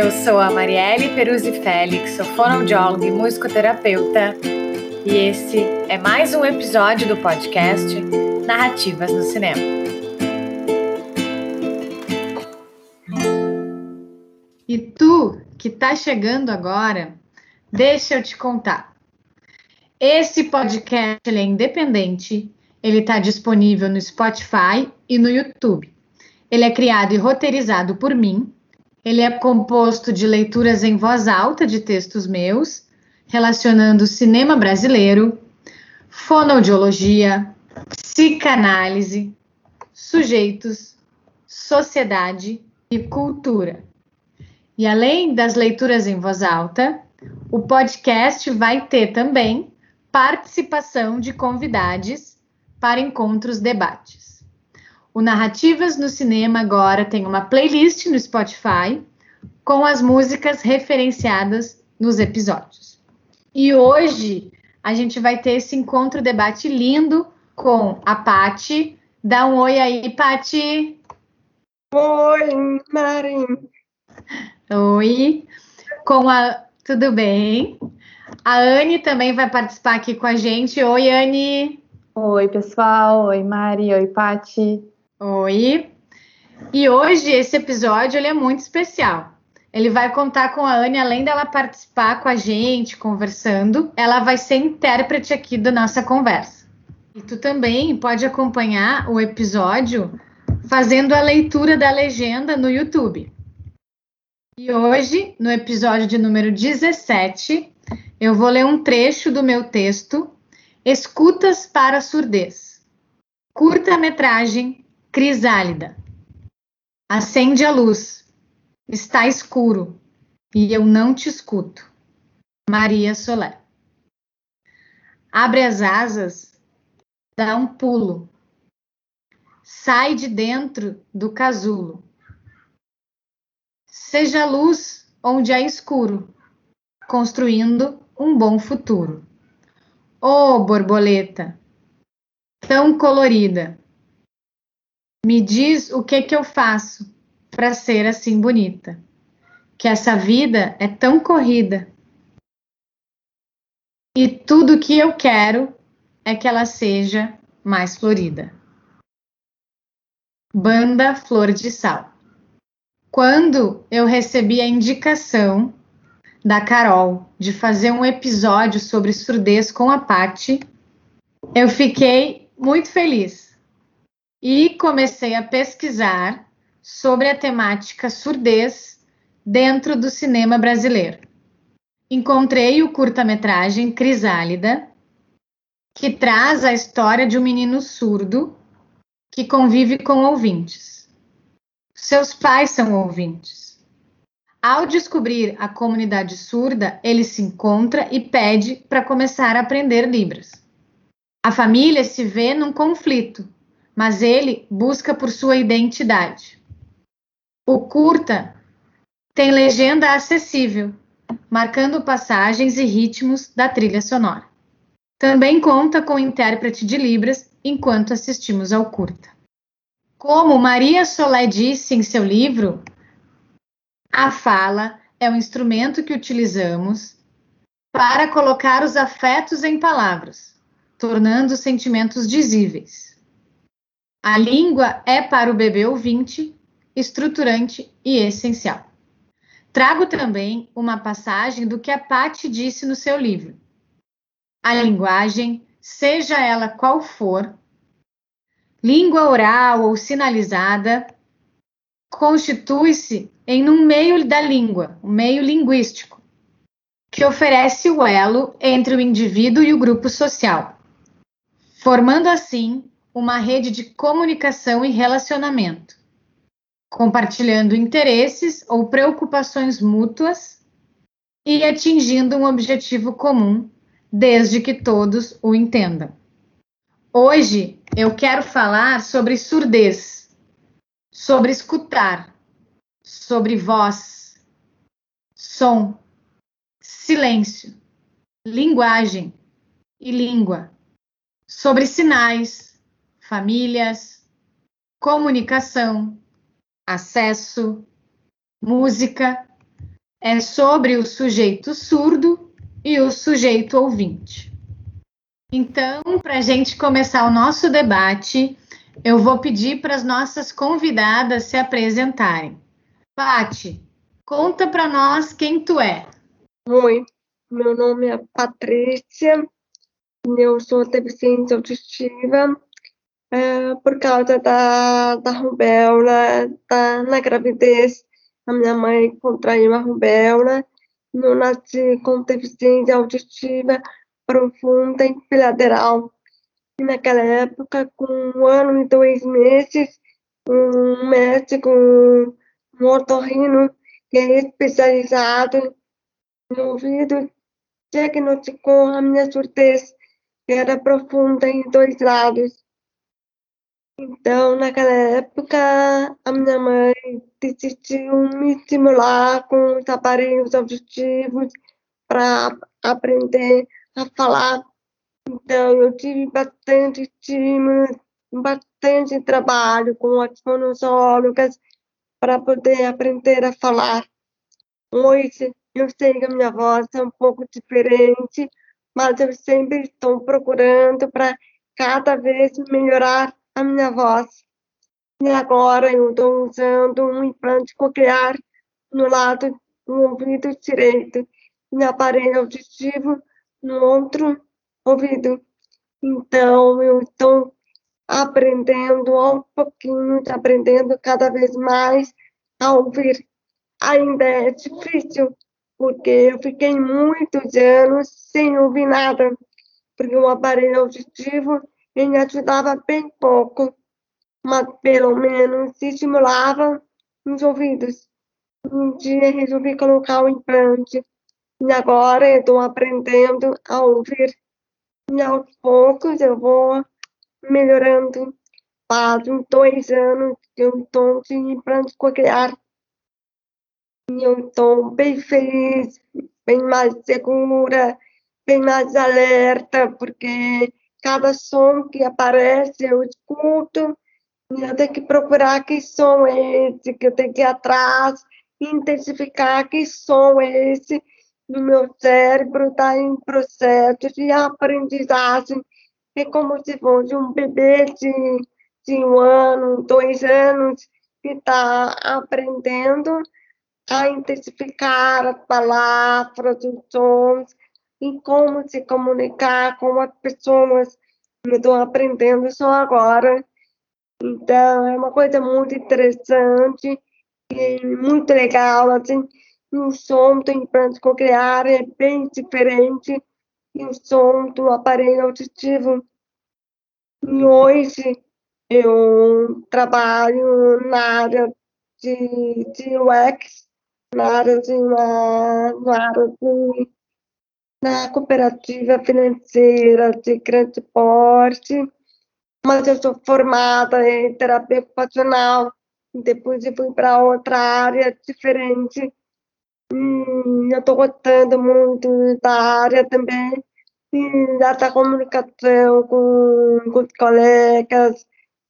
Eu sou a Marielle Peruzzi Félix, sou fonoaudióloga e musicoterapeuta, e esse é mais um episódio do podcast Narrativas no Cinema. E tu que está chegando agora, deixa eu te contar. Esse podcast é independente, ele está disponível no Spotify e no YouTube. Ele é criado e roteirizado por mim, ele é composto de leituras em voz alta de textos meus, relacionando cinema brasileiro, fonoaudiologia, psicanálise, sujeitos, sociedade e cultura. E além das leituras em voz alta, o podcast vai ter também participação de convidados para encontros debates. O Narrativas no Cinema agora tem uma playlist no Spotify com as músicas referenciadas nos episódios. E hoje a gente vai ter esse encontro debate lindo com a Pati. Dá um oi aí, Pati. Oi, Marim. Oi. Com a tudo bem? A Anne também vai participar aqui com a gente. Oi, Anne. Oi, pessoal. Oi, Mari. Oi, Pati. Oi. E hoje esse episódio ele é muito especial. Ele vai contar com a Anne, além dela participar com a gente, conversando, ela vai ser intérprete aqui da nossa conversa. E tu também pode acompanhar o episódio fazendo a leitura da legenda no YouTube. E hoje, no episódio de número 17, eu vou ler um trecho do meu texto Escutas para Surdez. Curta-metragem Crisálida. Acende a luz. Está escuro e eu não te escuto. Maria Solé. Abre as asas, dá um pulo. Sai de dentro do casulo. Seja luz onde há escuro, construindo um bom futuro. Oh, borboleta, tão colorida, me diz o que que eu faço para ser assim bonita. Que essa vida é tão corrida. E tudo que eu quero é que ela seja mais florida. Banda Flor de Sal. Quando eu recebi a indicação da Carol de fazer um episódio sobre surdez com a Patti, eu fiquei muito feliz e comecei a pesquisar sobre a temática surdez dentro do cinema brasileiro. Encontrei o curta-metragem Crisálida, que traz a história de um menino surdo que convive com ouvintes. Seus pais são ouvintes. Ao descobrir a comunidade surda, ele se encontra e pede para começar a aprender Libras. A família se vê num conflito mas ele busca por sua identidade. O curta tem legenda acessível, marcando passagens e ritmos da trilha sonora. Também conta com intérprete de Libras enquanto assistimos ao curta. Como Maria Solé disse em seu livro, a fala é o instrumento que utilizamos para colocar os afetos em palavras, tornando os sentimentos dizíveis. A língua é para o bebê ouvinte estruturante e essencial. Trago também uma passagem do que a Patti disse no seu livro. A linguagem, seja ela qual for, língua oral ou sinalizada, constitui-se em um meio da língua, um meio linguístico, que oferece o elo entre o indivíduo e o grupo social, formando assim uma rede de comunicação e relacionamento, compartilhando interesses ou preocupações mútuas e atingindo um objetivo comum, desde que todos o entendam. Hoje eu quero falar sobre surdez, sobre escutar, sobre voz, som, silêncio, linguagem e língua, sobre sinais, famílias, comunicação, acesso, música, é sobre o sujeito surdo e o sujeito ouvinte. Então, para a gente começar o nosso debate, eu vou pedir para as nossas convidadas se apresentarem. Pati, conta para nós quem tu é. Oi, meu nome é Patrícia, eu sou deficiente auditiva é, por causa da, da rubéola, da, na gravidez. A minha mãe contraiu a rubéola, eu nasci com deficiência auditiva profunda e bilateral. E naquela época, com um ano e dois meses, um médico, um otorrino, que é especializado no ouvido, diagnosticou a minha surdez, que era profunda em dois lados. Então, naquela época, a minha mãe decidiu me estimular com os aparelhos auditivos para aprender a falar. Então, eu tive bastante estímulo, bastante trabalho com as fonoaudiólogas para poder aprender a falar. Hoje, eu sei que a minha voz é um pouco diferente, mas eu sempre estou procurando para cada vez melhorar a minha voz. E agora eu estou usando um implante coclear no lado do ouvido direito e aparelho auditivo no outro ouvido. Então, eu estou aprendendo aos pouquinhos, aprendendo cada vez mais a ouvir. Ainda é difícil, porque eu fiquei muitos anos sem ouvir nada, porque o aparelho auditivo ele ajudava bem pouco, mas pelo menos estimulava os ouvidos. Um dia resolvi colocar o implante e agora estou aprendendo a ouvir. E aos poucos eu vou melhorando. Faz dois anos que eu estou de implante coclear. E eu estou bem feliz, bem mais segura, bem mais alerta, porque cada som que aparece eu escuto eu tenho que procurar que som é esse, que eu tenho que ir atrás, intensificar que som é esse no meu cérebro está em processo de aprendizagem. É como se fosse um bebê de, de um ano, dois anos, que está aprendendo a intensificar as palavras, os sons, e como se comunicar com as pessoas. Eu estou aprendendo só agora. Então, é uma coisa muito interessante e muito legal, assim, o som do implante coclear é bem diferente do som do aparelho auditivo. E hoje eu trabalho na área de, de UX, na área de uma, na área de, na cooperativa financeira de grande porte, mas eu sou formada em terapia ocupacional, depois eu fui para outra área diferente, Hum, eu estou gostando muito da área também, da comunicação com, com os colegas,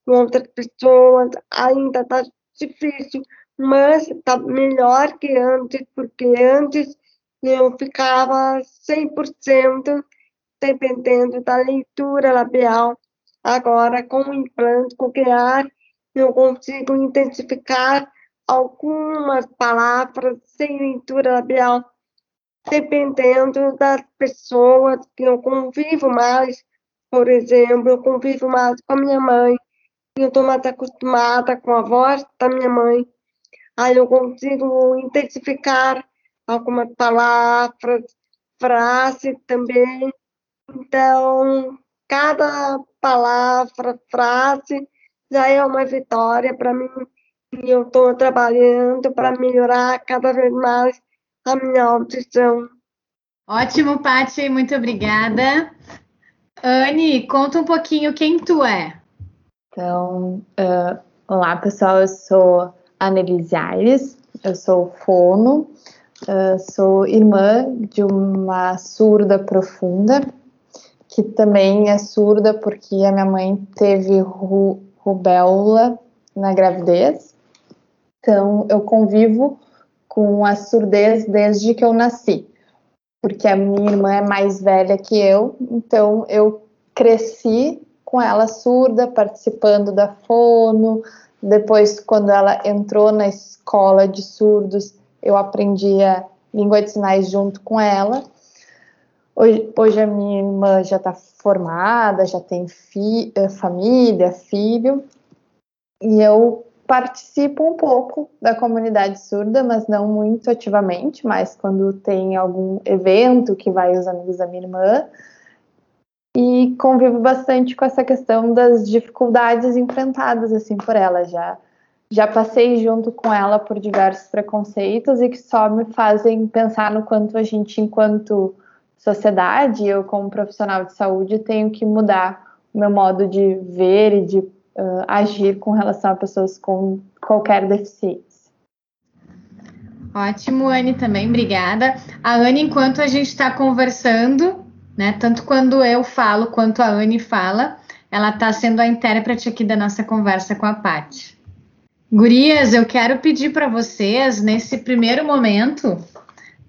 com outras pessoas. Ainda está difícil, mas está melhor que antes, porque antes eu ficava 100% dependendo da leitura labial. Agora, com o implante coclear, eu consigo identificar algumas palavras sem leitura labial, dependendo das pessoas que eu convivo mais. Por exemplo, eu convivo mais com a minha mãe, eu estou mais acostumada com a voz da minha mãe. Aí eu consigo intensificar algumas palavras, frases também. Então, cada palavra, frase, já é uma vitória para mim e eu estou trabalhando para melhorar cada vez mais a minha audição. Ótimo, Paty, muito obrigada. Anne, conta um pouquinho quem tu é. Então, uh, olá pessoal, eu sou Annelise Aires, eu sou fono, uh, sou irmã de uma surda profunda, que também é surda porque a minha mãe teve ru rubéola na gravidez. Então, eu convivo com a surdez desde que eu nasci, porque a minha irmã é mais velha que eu, então eu cresci com ela surda, participando da fono. Depois, quando ela entrou na escola de surdos, eu aprendia língua de sinais junto com ela. Hoje, hoje a minha irmã já está formada, já tem fi, eh, família, filho, e eu participo um pouco da comunidade surda, mas não muito ativamente, mas quando tem algum evento que vai os amigos da minha irmã, e convivo bastante com essa questão das dificuldades enfrentadas assim por ela. Já já passei junto com ela por diversos preconceitos e que só me fazem pensar no quanto a gente enquanto sociedade eu como profissional de saúde tenho que mudar o meu modo de ver e de uh, agir com relação a pessoas com qualquer deficiência Ótimo, Anne, também, obrigada. A Anne, enquanto a gente está conversando, né? Tanto quando eu falo quanto a Anne fala, ela está sendo a intérprete aqui da nossa conversa com a Paty. Gurias, eu quero pedir para vocês, nesse primeiro momento,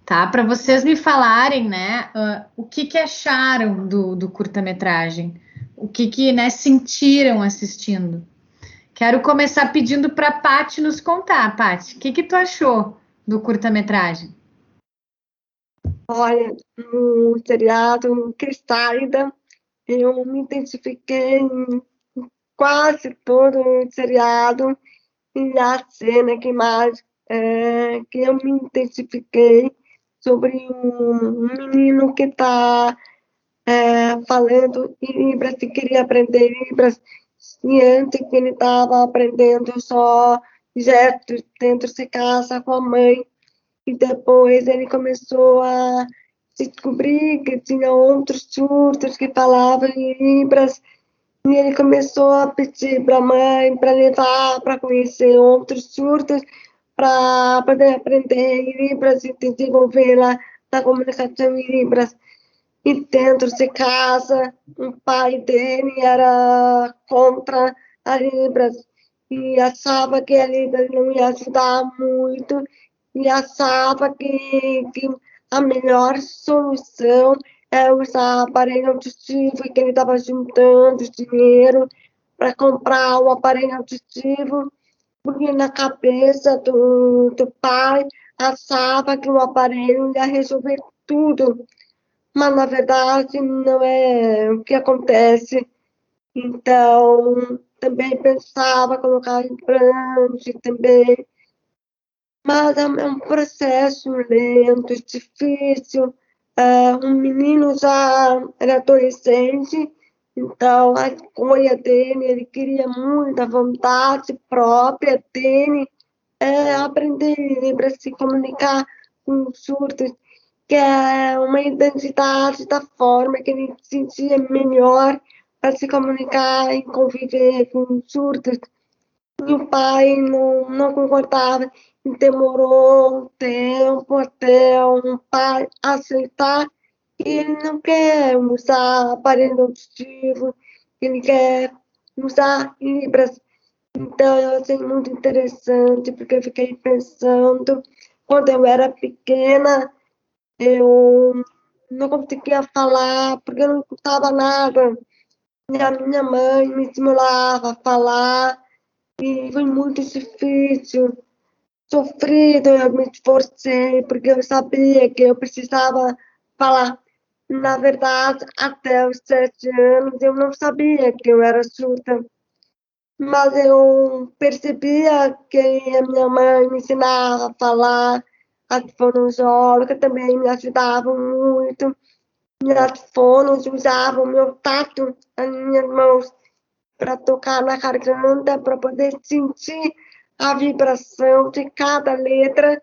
tá? Para vocês me falarem, né? Uh, o que, que acharam do, do curta-metragem? O que, que né, sentiram assistindo? Quero começar pedindo para a Paty nos contar. Paty, o que, que tu achou do curta-metragem? Olha, no seriado Cristalida, eu me identifiquei em quase todo o seriado e a cena que mais é, que eu me identifiquei sobre um, menino que está é, falando em Libras e queria aprender Libras e antes que ele estava aprendendo só gestos dentro de casa com a mãe e depois ele começou a descobrir que tinha outros surdos que falavam em Libras. E ele começou a pedir para a mãe para levar, para conhecer outros surdos, para poder aprender Libras e desenvolver lá na comunicação em Libras. E dentro de casa, o pai dele era contra a Libras e achava que a Libras não ia ajudar muito e achava que, que a melhor solução usar aparelho auditivo e que ele estava juntando dinheiro para comprar o aparelho auditivo, porque na cabeça do, do pai achava que o aparelho ia resolver tudo, mas na verdade não é o que acontece. Então, também pensava colocar implante, também mas é um processo lento, difícil. Uh, um menino já era adolescente, então a escolha dele, ele queria muita vontade própria dele, é, aprender para se comunicar com os surdos, que é uma identidade da forma que ele se sentia melhor para se comunicar e conviver com os surdos. E o pai não, não concordava demorou um tempo até um pai aceitar que ele não quer usar aparelho auditivo, ele quer usar Libras. Então, eu achei muito interessante, porque eu fiquei pensando, quando eu era pequena, eu não conseguia falar, porque eu não escutava nada. E a minha mãe me estimulava a falar, e foi muito difícil sofrido, eu me esforcei, porque eu sabia que eu precisava falar. Na verdade, até os sete anos, eu não sabia que eu era surda. Mas eu percebia que a minha mãe me ensinava a falar, as fonoaudiólogas também me ajudavam muito. Minhas fonos usavam meu tato, as minhas mãos, para tocar na garganta, para poder sentir a vibração de cada letra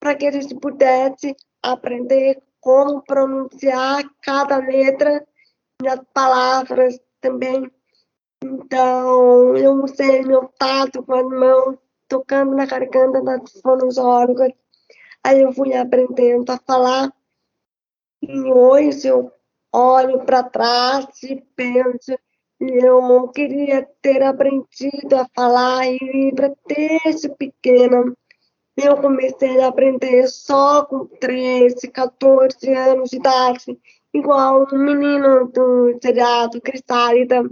para que a gente pudesse aprender como pronunciar cada letra e as palavras também. Então, eu usei meu tato com as mãos, tocando na garganta das fonoaudiólogas. Aí eu fui aprendendo a falar. E hoje eu olho para trás e penso eu queria ter aprendido a falar em Libra desde pequena, Eu comecei a aprender só com 13, 14 anos de idade, igual um menino do seriado Cristálida.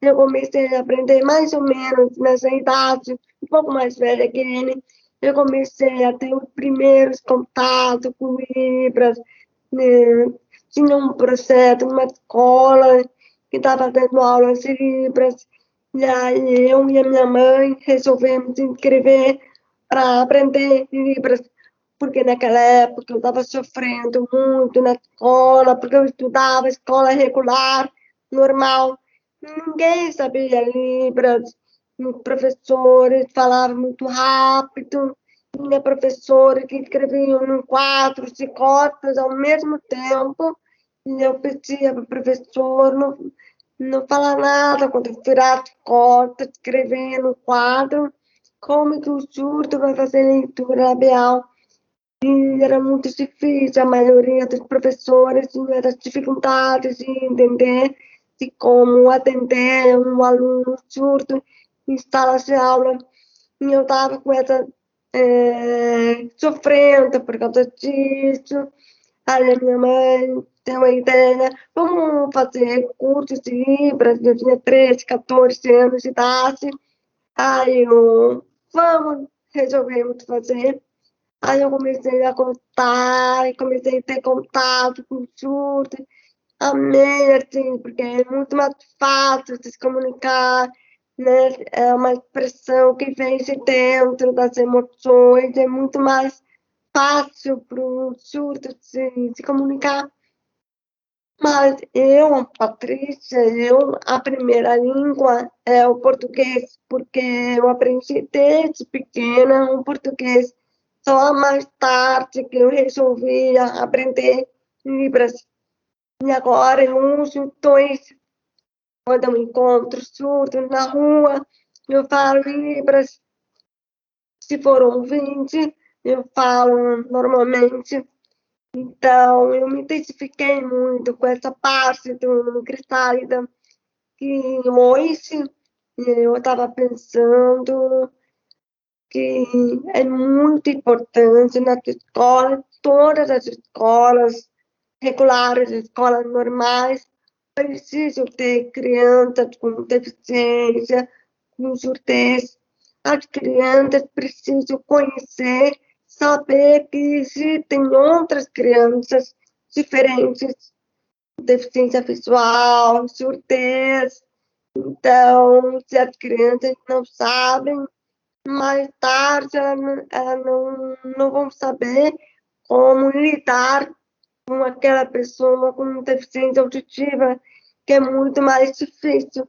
Eu comecei a aprender mais ou menos nessa idade, um pouco mais velha que ele. Eu comecei a ter os primeiros contatos com Libras. Né? Tinha um projeto numa escola que estava dando aulas de Libras. E aí eu e a minha mãe resolvemos inscrever para aprender Libras, porque naquela época eu estava sofrendo muito na escola, porque eu estudava escola regular, normal. Ninguém sabia Libras, os professores falavam muito rápido, tinha professores que escreviam em quatro, cinco ao mesmo tempo, eu pedia para o professor não, não falar nada quando eu tirasse cota, escrevia no quadro, como que o surdo vai fazer leitura labial. E era muito difícil, a maioria dos professores tinha dificuldades de entender de como atender um aluno surdo em sala de aula. E eu estava com essa é, sofrendo por causa disso. Aí minha mãe tem uma ideia, vamos fazer cursos de Libras, eu tinha 13, 14 anos de idade. Aí eu, vamos, resolvemos fazer. Aí eu comecei a contar, e comecei a ter contato com surdo. Amei, assim, porque é muito mais fácil de se comunicar, né? É uma expressão que vem de dentro das emoções, é muito mais fácil para o surdo se, se comunicar. Mas eu, Patrícia, eu, a primeira língua é o português, porque eu aprendi desde pequena o português. Só mais tarde que eu resolvi aprender Libras. E agora eu uso dois. Quando eu encontro surdo na rua, eu falo Libras. Se for 20, eu falo normalmente então, eu me identifiquei muito com essa parte do Cristálida, que hoje eu estava pensando que é muito importante nas escolas, todas as escolas regulares, escolas normais, precisam ter crianças com deficiência, com surdez. As crianças precisam conhecer saber que existem outras crianças diferentes, deficiência visual, surdez. Então, se as crianças não sabem, mais tarde elas, não, não vão saber como lidar com aquela pessoa com deficiência auditiva, que é muito mais difícil.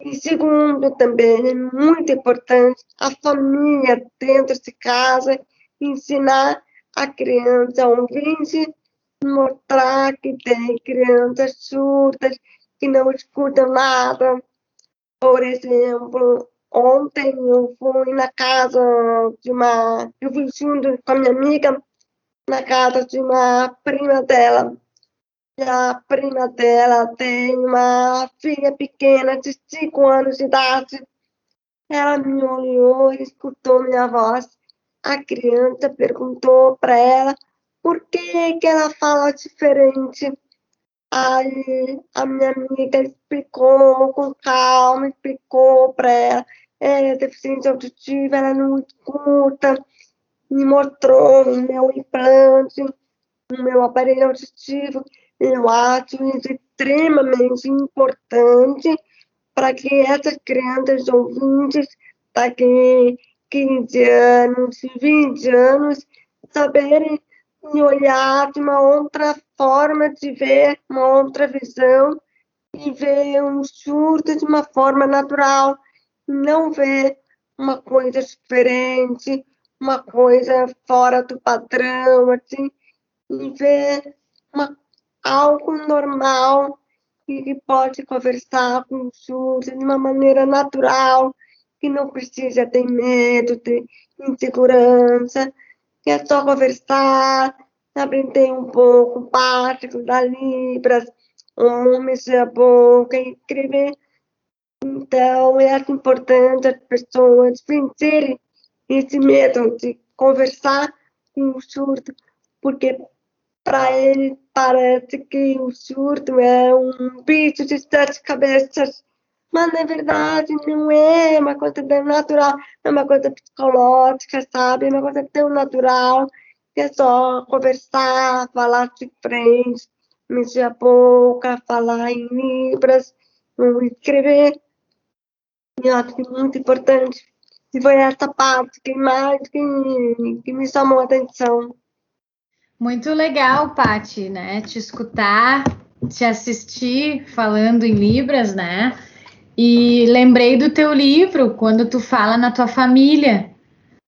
E segundo, também é muito importante a família dentro de casa ensinar a criança ouvinte, mostrar que tem crianças surdas que não escutam nada. Por exemplo, ontem eu fui na casa de uma. Eu fui junto com a minha amiga na casa de uma prima dela. E a prima dela tem uma filha pequena de 5 anos de idade. Ela me olhou e escutou minha voz a criança perguntou para ela por que, que ela fala diferente. Aí a minha amiga explicou com calma, explicou para ela. É deficiente auditiva, ela não escuta. Me mostrou o meu implante, o meu aparelho auditivo. Eu acho isso extremamente importante para que essas crianças ouvintes, para que 15 anos, 20 anos, saberem olhar de uma outra forma de ver, uma outra visão, e ver um surto de uma forma natural, não ver uma coisa diferente, uma coisa fora do padrão, assim, e ver uma, algo normal e que pode conversar com o surdo de uma maneira natural, que não precisa ter medo, ter insegurança, que é só conversar, aprender um pouco básico da Libras, mexer a boca, escrever. Então, é importante as pessoas vencerem esse medo de conversar com o surdo, porque para ele parece que o surdo é um bicho de sete cabeças, mas na verdade não é, é uma coisa natural, é uma coisa psicológica, sabe? É uma coisa tão natural, que é só conversar, falar de frente, mexer a boca, falar em libras, escrever. E eu acho que é muito importante. E foi essa parte que mais que, que me chamou a atenção. Muito legal, Pati, né? Te escutar, te assistir falando em Libras, né? E lembrei do teu livro, quando tu fala na tua família,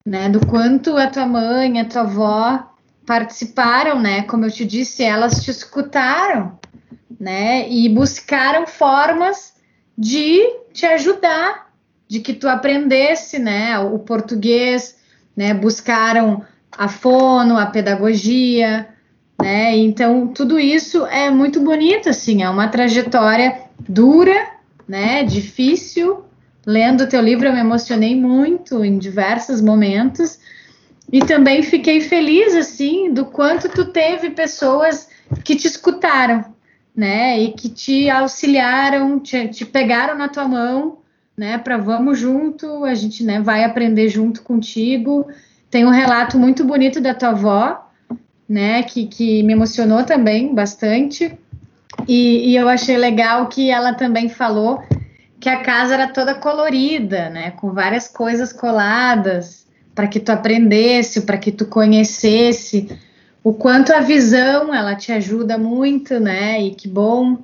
né? Do quanto a tua mãe, a tua avó participaram, né? Como eu te disse, elas te escutaram, né? E buscaram formas de te ajudar, de que tu aprendesse, né? O português, né? Buscaram a fono, a pedagogia, né? Então tudo isso é muito bonito, assim, é uma trajetória dura, né? Difícil. Lendo o teu livro eu me emocionei muito em diversos momentos e também fiquei feliz, assim, do quanto tu teve pessoas que te escutaram, né? E que te auxiliaram, te, te pegaram na tua mão, né? Para vamos junto, a gente né, vai aprender junto contigo. Tem um relato muito bonito da tua avó, né? Que, que me emocionou também bastante. E, e eu achei legal que ela também falou que a casa era toda colorida, né? Com várias coisas coladas para que tu aprendesse, para que tu conhecesse o quanto a visão ela te ajuda muito, né? E que bom.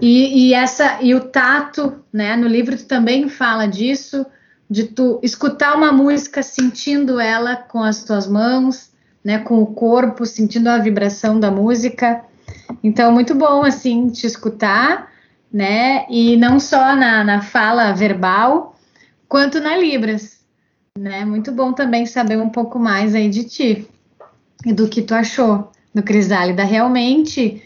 E, e, essa e o tato, né? No livro tu também fala disso, de tu escutar uma música sentindo ela com as tuas mãos, né? Com o corpo, sentindo a vibração da música. Então muito bom assim te escutar, né? E não só na, na fala verbal, quanto na libras né? Muito bom também saber um pouco mais aí de ti e do que tu achou do Crisálida. Realmente,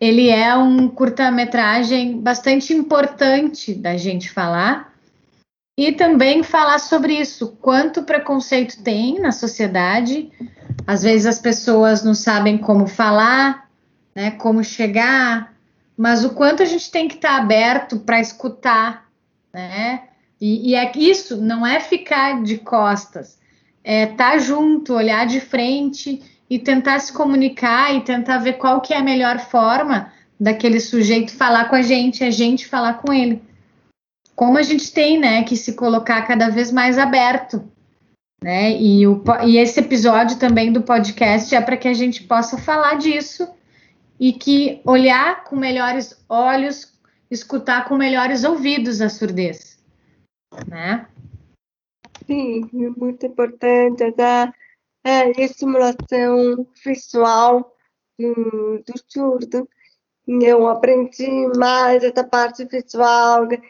ele é um curta-metragem bastante importante da gente falar e também falar sobre isso, quanto preconceito tem na sociedade. Às vezes as pessoas não sabem como falar, né, como chegar, mas o quanto a gente tem que estar aberto para escutar, né? E, e é isso, não é ficar de costas, é estar tá junto, olhar de frente e tentar se comunicar e tentar ver qual que é a melhor forma daquele sujeito falar com a gente, a gente falar com ele. Como a gente tem, né, que se colocar cada vez mais aberto, né? E, o, e esse episódio também do podcast é para que a gente possa falar disso e que olhar com melhores olhos, escutar com melhores ouvidos a surdez né? Sim, muito importante da é, estimulação visual do, do surdo. Eu aprendi mais essa parte visual, que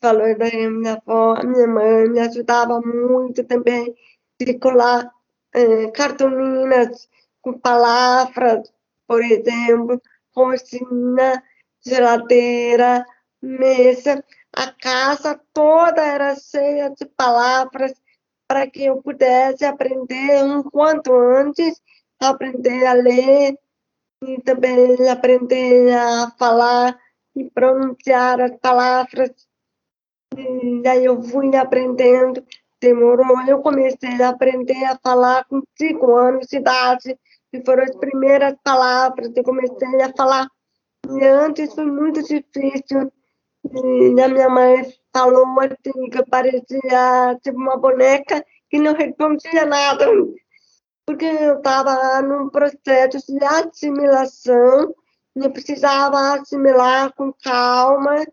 falou da minha avó, minha mãe me ajudava muito também de colar é, cartolinas com palavras, por exemplo, cozinha, geladeira, mesa a casa toda era cheia de palavras para que eu pudesse aprender um quanto antes, aprender a ler e também aprender a falar e pronunciar as palavras. E aí eu fui aprendendo, demorou. Eu comecei a aprender a falar com cinco anos de idade, e foram as primeiras palavras que eu comecei a falar. E antes foi muito difícil e a minha mãe falou assim, que parecia tipo uma boneca que não respondia nada, porque eu estava num processo de assimilação e eu precisava assimilar com calma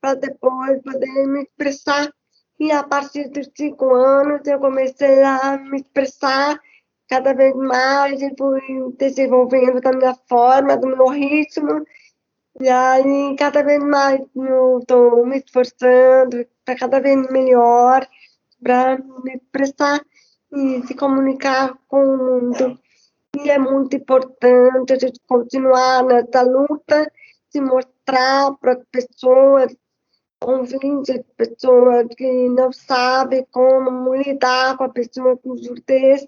para depois poder me expressar. E a partir dos cinco anos eu comecei a me expressar cada vez mais e fui desenvolvendo da minha forma, do meu ritmo e aí, cada vez mais eu estou me esforçando para cada vez melhor, para me expressar e se comunicar com o mundo. E é muito importante a gente continuar nessa luta, se mostrar para as pessoas, ouvintes, pessoas que não sabem como lidar com a pessoa com surdez,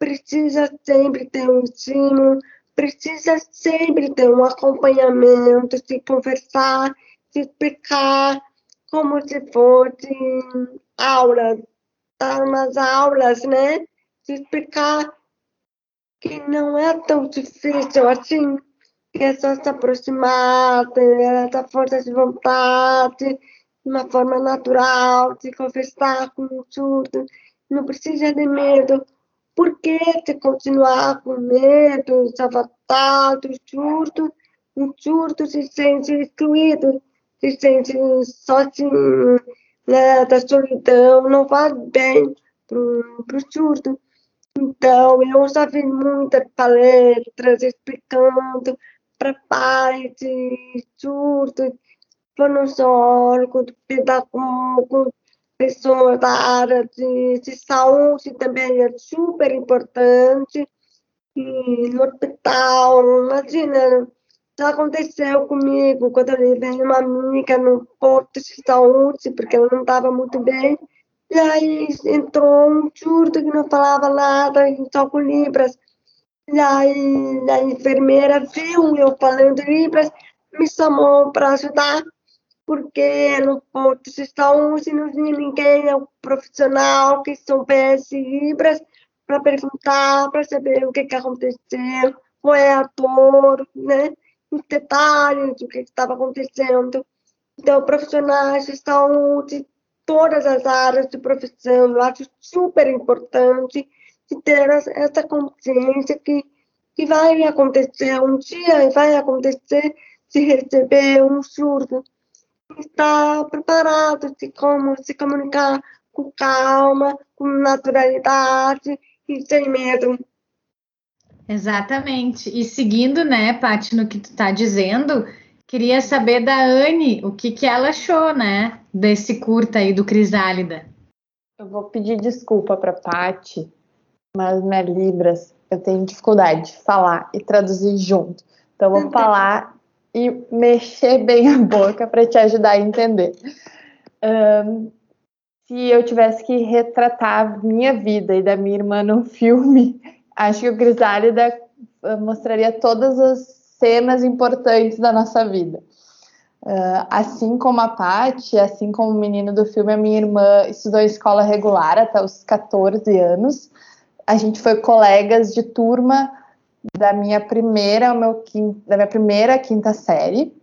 precisa sempre ter um estímulo, precisa sempre ter um acompanhamento, se conversar, se explicar, como se fosse aula, dar umas aulas, né? Se explicar que não é tão difícil assim, que é só se aproximar, ter essa força de vontade, de uma forma natural, de conversar com o surdo, não precisa de medo. Por que se continuar com medo, se afastar do surdo? O surdo se sente excluído, se sente sozinho, né, da solidão, não faz bem para o surdo. Então, eu já vi muitas palestras explicando para pais de surdos, fonoaudiólogos, pedagogos, pessoas da área de, de saúde também é super importante. E no hospital, imagina, já aconteceu comigo quando eu levei uma amiga no posto de saúde, porque ela não estava muito bem. E aí entrou um surdo que não falava nada, só com Libras. E aí a enfermeira viu eu falando Libras, me chamou para ajudar, porque no de saúde não tinha ninguém, é um profissional que soubesse Libras, para perguntar, para saber o que, que aconteceu, qual é a dor, né? Os detalhes do que estava acontecendo. Então, profissionais de saúde todas as áreas de profissão. Eu acho super importante ter essa consciência que, que vai acontecer um dia vai acontecer se receber um surdo. Estar preparado de como se comunicar com calma, com naturalidade e sem medo. Exatamente. E seguindo, né, Paty, no que tu está dizendo, Queria saber da Anne o que, que ela achou, né, desse curta aí do Crisálida. Eu vou pedir desculpa para Pati, mas minhas libras eu tenho dificuldade de falar e traduzir junto. Então vou falar e mexer bem a boca para te ajudar a entender. Um, se eu tivesse que retratar minha vida e da minha irmã num filme, acho que o Crisálida mostraria todas as cenas importantes da nossa vida. Uh, assim como a Paty, assim como o menino do filme, a minha irmã estudou em escola regular até os 14 anos. A gente foi colegas de turma da minha primeira, meu da minha primeira quinta série,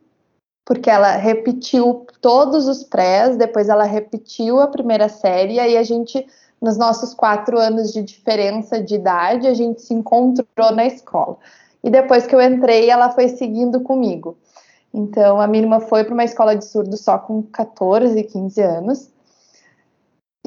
porque ela repetiu todos os prés, depois ela repetiu a primeira série, e aí a gente, nos nossos quatro anos de diferença de idade, a gente se encontrou na escola. E depois que eu entrei, ela foi seguindo comigo. Então, a minha irmã foi para uma escola de surdo só com 14, 15 anos.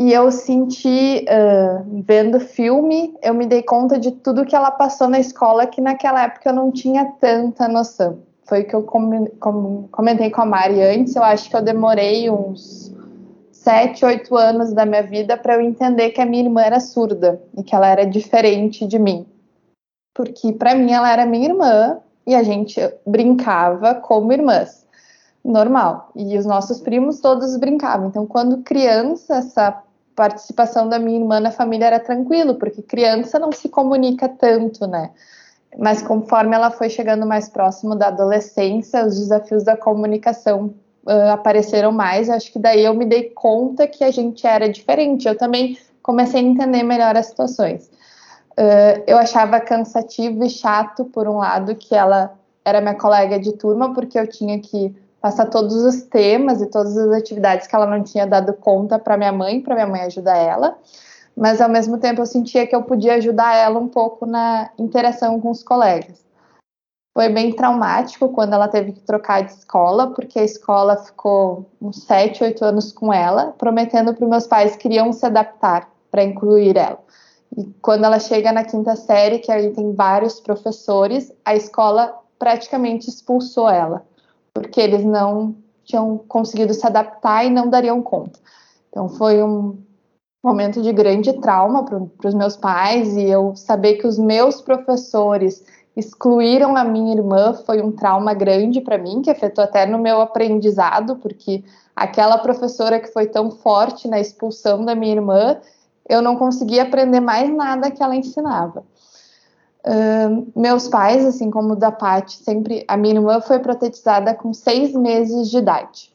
E eu senti, uh, vendo filme, eu me dei conta de tudo que ela passou na escola, que naquela época eu não tinha tanta noção. Foi o que eu comentei com a Mari antes. Eu acho que eu demorei uns sete, oito anos da minha vida para eu entender que a minha irmã era surda e que ela era diferente de mim porque para mim ela era minha irmã e a gente brincava como irmãs. Normal. E os nossos primos todos brincavam. Então, quando criança, essa participação da minha irmã na família era tranquilo, porque criança não se comunica tanto, né? Mas conforme ela foi chegando mais próximo da adolescência, os desafios da comunicação uh, apareceram mais. Acho que daí eu me dei conta que a gente era diferente. Eu também comecei a entender melhor as situações. Uh, eu achava cansativo e chato, por um lado, que ela era minha colega de turma, porque eu tinha que passar todos os temas e todas as atividades que ela não tinha dado conta para minha mãe, para minha mãe ajudar ela. Mas ao mesmo tempo eu sentia que eu podia ajudar ela um pouco na interação com os colegas. Foi bem traumático quando ela teve que trocar de escola, porque a escola ficou uns 7, 8 anos com ela, prometendo para meus pais que iriam se adaptar para incluir ela. E quando ela chega na quinta série, que aí tem vários professores, a escola praticamente expulsou ela, porque eles não tinham conseguido se adaptar e não dariam conta. Então foi um momento de grande trauma para os meus pais e eu saber que os meus professores excluíram a minha irmã foi um trauma grande para mim, que afetou até no meu aprendizado, porque aquela professora que foi tão forte na expulsão da minha irmã eu não conseguia aprender mais nada que ela ensinava. Meus pais, assim como da Paty, sempre. A minha irmã foi protetizada com seis meses de idade.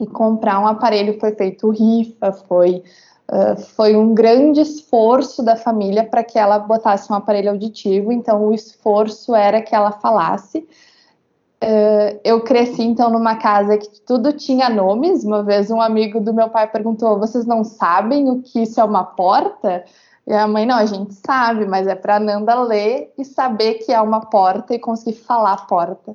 E comprar um aparelho foi feito rifa, foi, uh, foi um grande esforço da família para que ela botasse um aparelho auditivo. Então, o esforço era que ela falasse. Uh, eu cresci então numa casa que tudo tinha nomes. Uma vez um amigo do meu pai perguntou: "Vocês não sabem o que isso é uma porta?" E a mãe, não, a gente sabe, mas é para Nanda ler e saber que é uma porta e conseguir falar porta.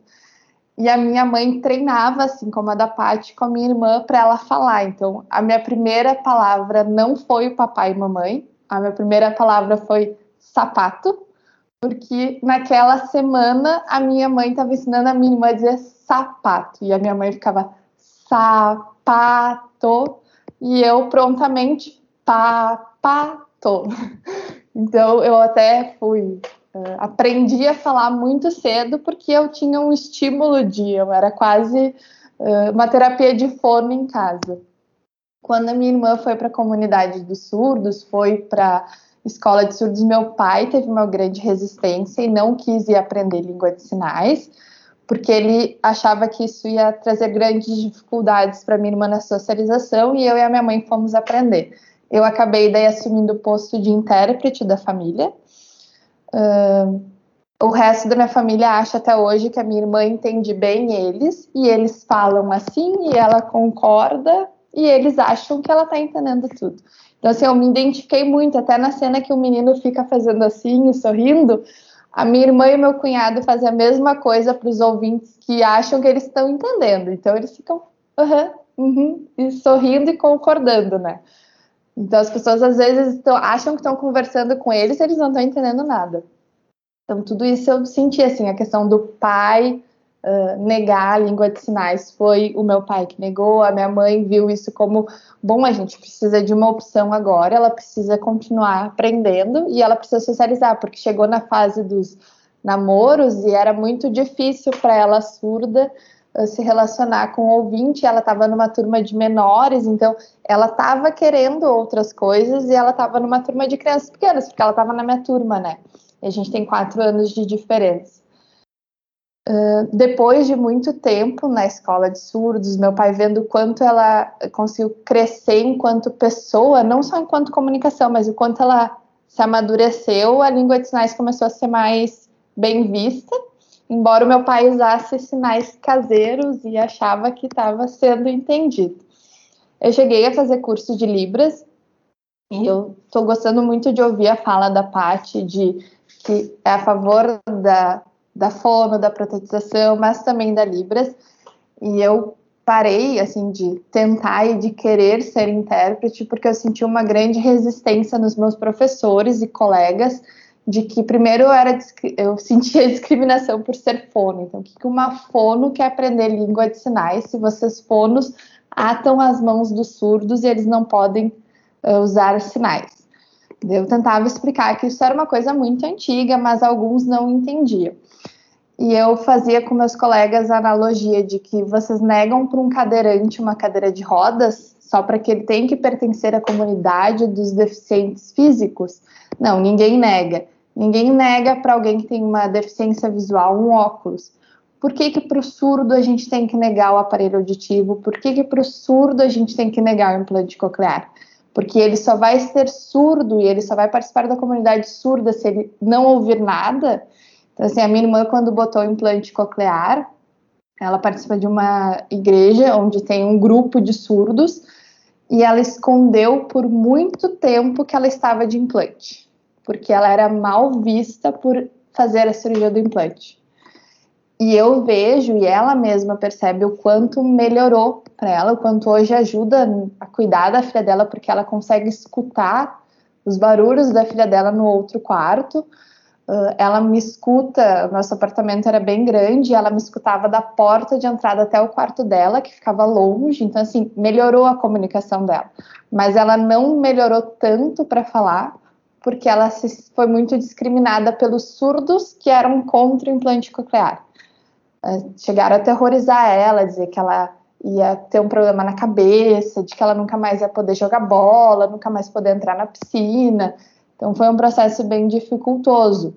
E a minha mãe treinava, assim como a da Paty, com a minha irmã para ela falar. Então, a minha primeira palavra não foi o papai e mamãe, a minha primeira palavra foi sapato, porque naquela semana a minha mãe estava ensinando a minha irmã a dizer sapato, e a minha mãe ficava sapato, e eu prontamente papato. Então eu até fui, uh, aprendi a falar muito cedo porque eu tinha um estímulo de, eu era quase uh, uma terapia de fono em casa. Quando a minha irmã foi para a comunidade dos surdos, foi para escola de surdos, meu pai teve uma grande resistência e não quis ir aprender língua de sinais, porque ele achava que isso ia trazer grandes dificuldades para minha irmã na socialização e eu e a minha mãe fomos aprender. Eu acabei daí assumindo o posto de intérprete da família. Uh, o resto da minha família acha até hoje que a minha irmã entende bem eles, e eles falam assim, e ela concorda, e eles acham que ela está entendendo tudo. Então, assim, eu me identifiquei muito, até na cena que o menino fica fazendo assim e sorrindo, a minha irmã e meu cunhado fazem a mesma coisa para os ouvintes que acham que eles estão entendendo. Então, eles ficam, aham, uh uh -huh, e sorrindo e concordando, né? Então as pessoas às vezes tão, acham que estão conversando com eles e eles não estão entendendo nada. Então tudo isso eu senti assim, a questão do pai uh, negar a língua de sinais foi o meu pai que negou, a minha mãe viu isso como bom, a gente precisa de uma opção agora, ela precisa continuar aprendendo e ela precisa socializar, porque chegou na fase dos namoros e era muito difícil para ela surda se relacionar com o ouvinte, ela estava numa turma de menores, então ela estava querendo outras coisas e ela estava numa turma de crianças pequenas, porque ela estava na minha turma, né? E a gente tem quatro anos de diferença. Uh, depois de muito tempo na escola de surdos, meu pai vendo quanto ela conseguiu crescer enquanto pessoa, não só enquanto comunicação, mas o quanto ela se amadureceu, a língua de sinais começou a ser mais bem vista embora o meu pai usasse sinais caseiros e achava que estava sendo entendido. Eu cheguei a fazer curso de Libras e eu estou gostando muito de ouvir a fala da Paty de que é a favor da, da fono, da protetização, mas também da Libras. E eu parei assim de tentar e de querer ser intérprete porque eu senti uma grande resistência nos meus professores e colegas de que primeiro eu, era, eu sentia discriminação por ser fono. Então, o que uma fono quer aprender língua de sinais se vocês fonos atam as mãos dos surdos e eles não podem uh, usar sinais? Eu tentava explicar que isso era uma coisa muito antiga, mas alguns não entendiam. E eu fazia com meus colegas a analogia de que vocês negam para um cadeirante uma cadeira de rodas só para que ele tenha que pertencer à comunidade dos deficientes físicos. Não, ninguém nega. Ninguém nega para alguém que tem uma deficiência visual um óculos. Por que que para o surdo a gente tem que negar o aparelho auditivo? Por que que para o surdo a gente tem que negar o implante coclear? Porque ele só vai ser surdo e ele só vai participar da comunidade surda se ele não ouvir nada. Então, assim, a minha irmã, quando botou o implante coclear, ela participa de uma igreja onde tem um grupo de surdos e ela escondeu por muito tempo que ela estava de implante porque ela era mal vista por fazer a cirurgia do implante. E eu vejo, e ela mesma percebe o quanto melhorou para ela, o quanto hoje ajuda a cuidar da filha dela, porque ela consegue escutar os barulhos da filha dela no outro quarto. Uh, ela me escuta, nosso apartamento era bem grande, ela me escutava da porta de entrada até o quarto dela, que ficava longe, então, assim, melhorou a comunicação dela. Mas ela não melhorou tanto para falar, porque ela se, foi muito discriminada pelos surdos que eram contra o implante coclear. Uh, chegaram a aterrorizar ela, dizer que ela ia ter um problema na cabeça, de que ela nunca mais ia poder jogar bola, nunca mais poder entrar na piscina. Então foi um processo bem dificultoso.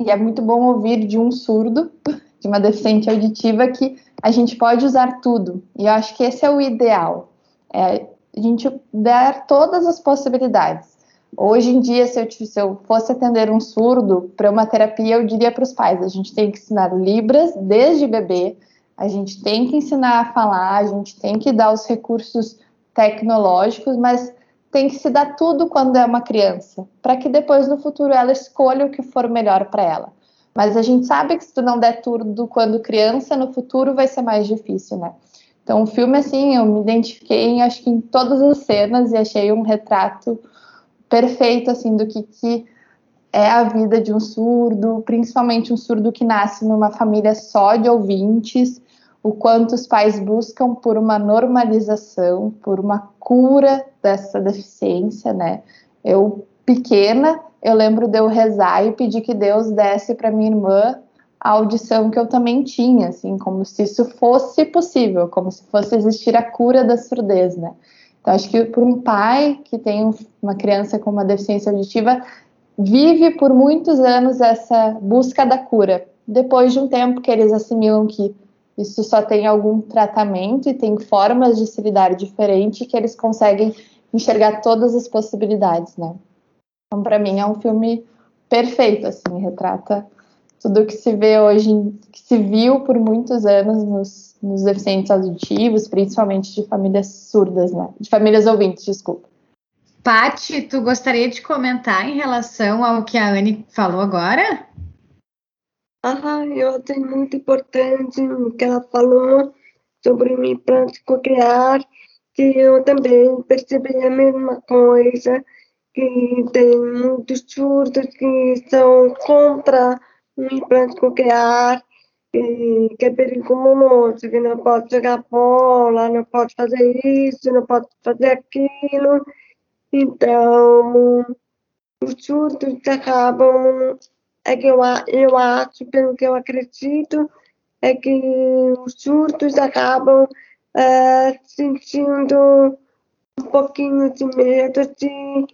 E é muito bom ouvir de um surdo, de uma deficiente auditiva, que a gente pode usar tudo. E eu acho que esse é o ideal. É a gente dar todas as possibilidades. Hoje em dia, se eu, se eu fosse atender um surdo para uma terapia, eu diria para os pais: a gente tem que ensinar Libras desde bebê, a gente tem que ensinar a falar, a gente tem que dar os recursos tecnológicos, mas tem que se dar tudo quando é uma criança, para que depois no futuro ela escolha o que for melhor para ela. Mas a gente sabe que se tu não der tudo quando criança, no futuro vai ser mais difícil, né? Então o filme, assim, eu me identifiquei, acho que em todas as cenas e achei um retrato perfeito assim do que, que é a vida de um surdo, principalmente um surdo que nasce numa família só de ouvintes, o quanto os pais buscam por uma normalização, por uma cura dessa deficiência, né? Eu pequena, eu lembro de eu rezar e pedir que Deus desse para minha irmã a audição que eu também tinha, assim, como se isso fosse possível, como se fosse existir a cura da surdez, né? Então, acho que para um pai que tem uma criança com uma deficiência auditiva, vive por muitos anos essa busca da cura. Depois de um tempo que eles assimilam que isso só tem algum tratamento e tem formas de se lidar diferente, que eles conseguem enxergar todas as possibilidades, né? Então, para mim, é um filme perfeito, assim, retrata tudo que se vê hoje, que se viu por muitos anos nos, nos deficientes auditivos, principalmente de famílias surdas, né? De famílias ouvintes, desculpa. Pati, tu gostaria de comentar em relação ao que a Anne falou agora? Ah, eu achei muito importante o que ela falou sobre o implante coclear, que eu também percebi a mesma coisa, que tem muitos surdos que são contra um implante coclear, que, que é perigoso, que não pode jogar bola, não pode fazer isso, não pode fazer aquilo. Então, os surdos acabam, é que eu, eu acho, pelo que eu acredito, é que os surdos acabam é, sentindo um pouquinho de medo de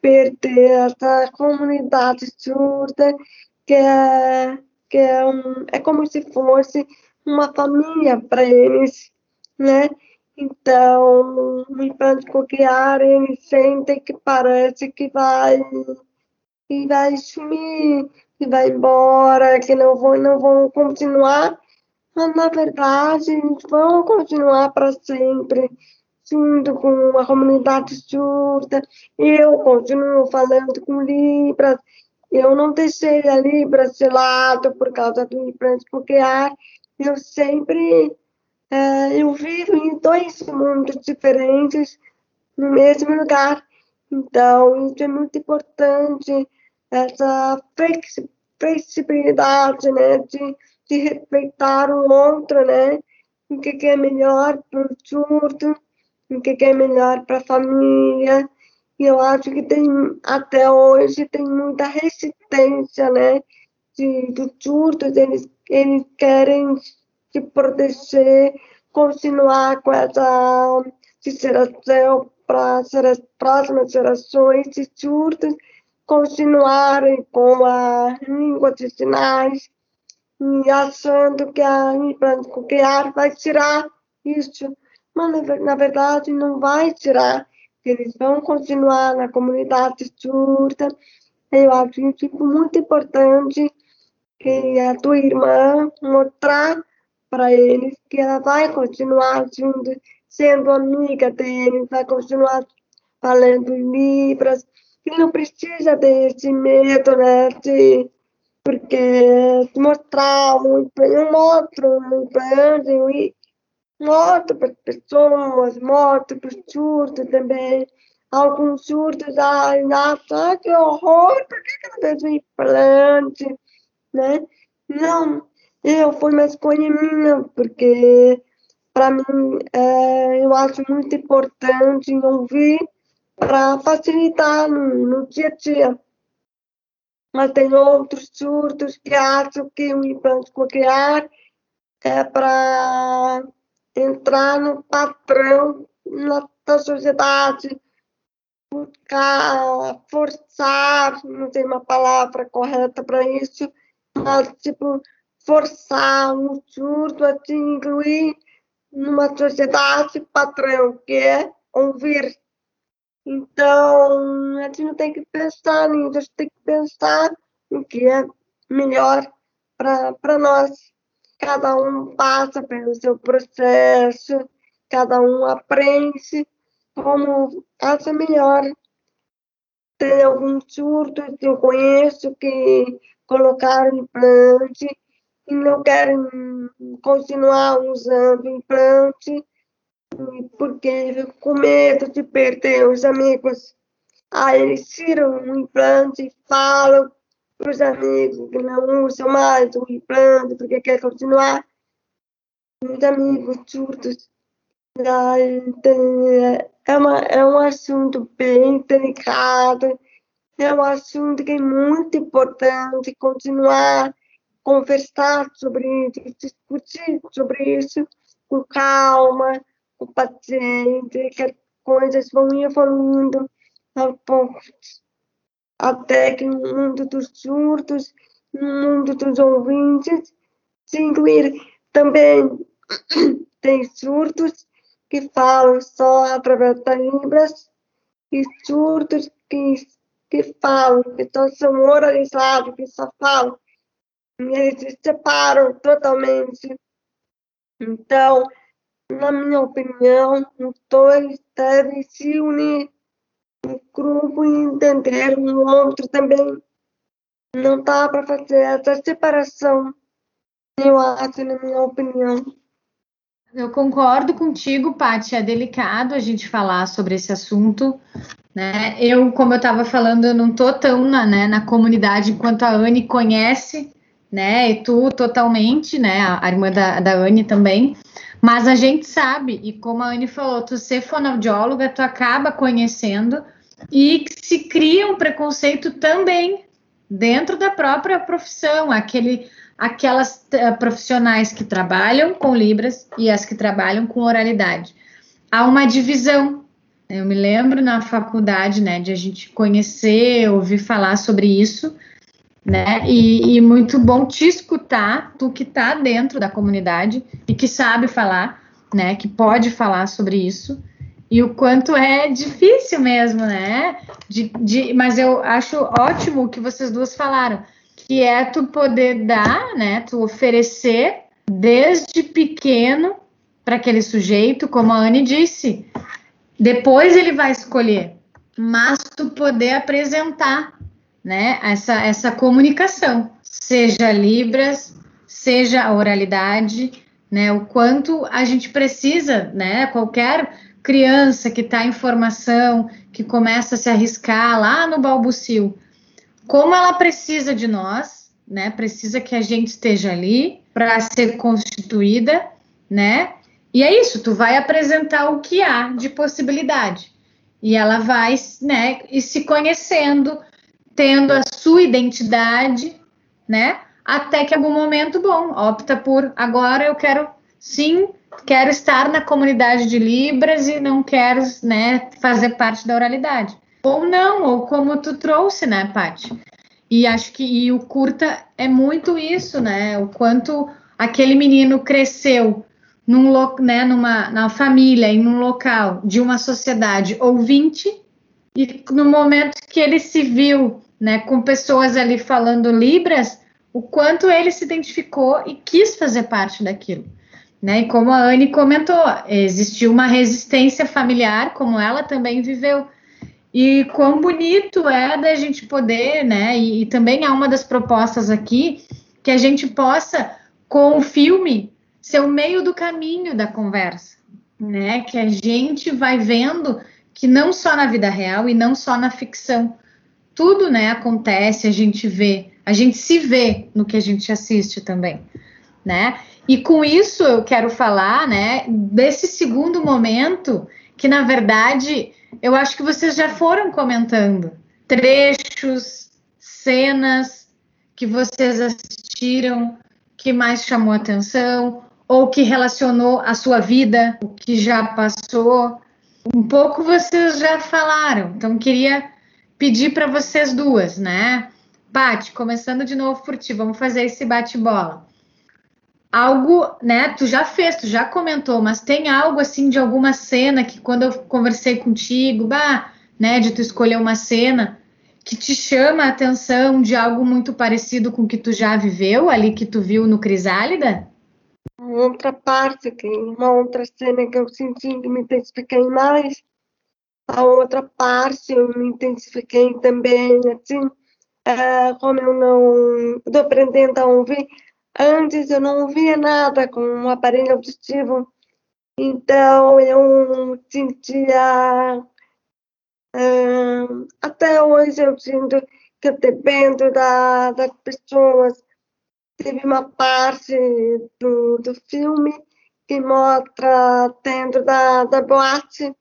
perder essa comunidade surda que é, que é, um, é como se fosse uma família para eles, né? Então, no implante coclear, eles sentem que parece que vai, que vai sumir, que vai embora, que não vão, não vão continuar, mas na verdade eles vão continuar para sempre, junto com a comunidade surda. Eu continuo falando com Libras, eu não deixei a Libra de lado por causa do implante coclear. Eu sempre é, eu vivo em dois mundos diferentes no mesmo lugar. Então, isso é muito importante, essa flexibilidade, né, de, de respeitar o outro, né, o que, que é melhor para o surdo, o que, que é melhor para a família, e eu acho que tem, até hoje, tem muita resistência, né? De, dos surdos, eles, eles querem se proteger, continuar com essa geração para as próximas gerações de surdos, continuarem com a língua de sinais e achando que a coclear vai tirar isso. Mas, na verdade, não vai tirar que eles vão continuar na comunidade surda. Eu acho tipo, muito importante que a tua irmã mostrar para eles que ela vai continuar junto, sendo amiga deles, vai continuar falando libras, que não precisa ter esse medo, né, de, porque mostrar um, eu mostro um plano e morto para pessoas, morto para surdos também. Alguns surdos, ai, nossa, que horror, por que, que ela fez um implante, né? Não, eu fui uma escolha minha, porque para mim é, eu acho muito importante ouvir para facilitar no, no dia a dia. Mas tem outros surdos que acham que o implante coclear é para entrar no padrão na, da sociedade, buscar, forçar, não tem uma palavra correta para isso, mas, tipo, forçar um surdo a te incluir numa sociedade padrão, que é ouvir. Então, a gente não tem que pensar nisso, a gente tem que pensar no que é melhor para nós. Cada um passa pelo seu processo, cada um aprende como acha melhor. Tem alguns surtos que eu conheço que colocaram implante e não querem continuar usando implante porque com medo de perder os amigos. Aí eles tiram o implante e falam para os amigos que não usam mais o implante porque quer continuar. Os amigos surdos. É, uma, é um assunto bem delicado, é um assunto que é muito importante continuar conversar sobre isso, discutir sobre isso com calma, com paciência, que as coisas vão evoluindo aos poucos, até que no mundo dos surdos, no mundo dos ouvintes, se incluir também tem surdos que falam só através das libras e surdos que, que falam, que só são oralizados, que só falam. Eles se separam totalmente. Então, na minha opinião, os dois devem se unir grupo e entender um outro também. Não dá para fazer essa separação, eu acho, na minha opinião. Eu concordo contigo, Paty. É delicado a gente falar sobre esse assunto. Né? Eu, como eu estava falando, eu não estou tão na, né, na comunidade enquanto a Anne conhece, né? E tu totalmente, né? A, a irmã da, da Anne também. Mas a gente sabe, e como a Anne falou, tu ser fonoaudióloga, tu acaba conhecendo e se cria um preconceito também dentro da própria profissão, aquele aquelas uh, profissionais que trabalham com libras e as que trabalham com oralidade. Há uma divisão. Eu me lembro na faculdade, né, de a gente conhecer, ouvir falar sobre isso, né, e, e muito bom te escutar, tu que está dentro da comunidade e que sabe falar, né, que pode falar sobre isso, e o quanto é difícil mesmo, né, de, de, mas eu acho ótimo o que vocês duas falaram, que é tu poder dar, né, tu oferecer desde pequeno para aquele sujeito, como a Anne disse. Depois ele vai escolher, mas tu poder apresentar, né, essa, essa comunicação, seja Libras, seja oralidade, né, o quanto a gente precisa, né, qualquer criança que está em formação, que começa a se arriscar lá no balbucio, como ela precisa de nós, né? Precisa que a gente esteja ali para ser constituída, né? E é isso, tu vai apresentar o que há de possibilidade. E ela vai, né, e se conhecendo, tendo a sua identidade, né? Até que algum momento, bom, opta por agora eu quero sim, quero estar na comunidade de Libras e não quero, né, fazer parte da oralidade ou não, ou como tu trouxe, né, Paty? E acho que e o curta é muito isso, né? O quanto aquele menino cresceu num, né, numa família, em um local de uma sociedade ouvinte, e no momento que ele se viu né, com pessoas ali falando Libras, o quanto ele se identificou e quis fazer parte daquilo. Né? E como a Anne comentou, existiu uma resistência familiar, como ela também viveu. E quão bonito é da gente poder, né? E, e, também há uma das propostas aqui que a gente possa, com o filme, ser o meio do caminho da conversa, né? Que a gente vai vendo que não só na vida real e não só na ficção, tudo, né? Acontece, a gente vê, a gente se vê no que a gente assiste também, né? E com isso eu quero falar, né? Desse segundo momento que na verdade eu acho que vocês já foram comentando trechos, cenas que vocês assistiram, que mais chamou atenção, ou que relacionou a sua vida, o que já passou. Um pouco vocês já falaram, então queria pedir para vocês duas, né? Bate, começando de novo por ti, vamos fazer esse bate-bola. Algo, né? Tu já fez, tu já comentou, mas tem algo assim de alguma cena que quando eu conversei contigo, bah, né, de tu escolher uma cena que te chama a atenção de algo muito parecido com o que tu já viveu ali que tu viu no Crisálida? outra parte, que uma outra cena que eu senti que me intensifiquei mais, a outra parte eu me intensifiquei também, assim, é, como eu não estou aprendendo a ouvir, antes eu não ouvia nada com um aparelho auditivo, então eu sentia, uh, até hoje eu sinto que dependo da, das pessoas, teve uma parte do, do filme que mostra dentro da, da boate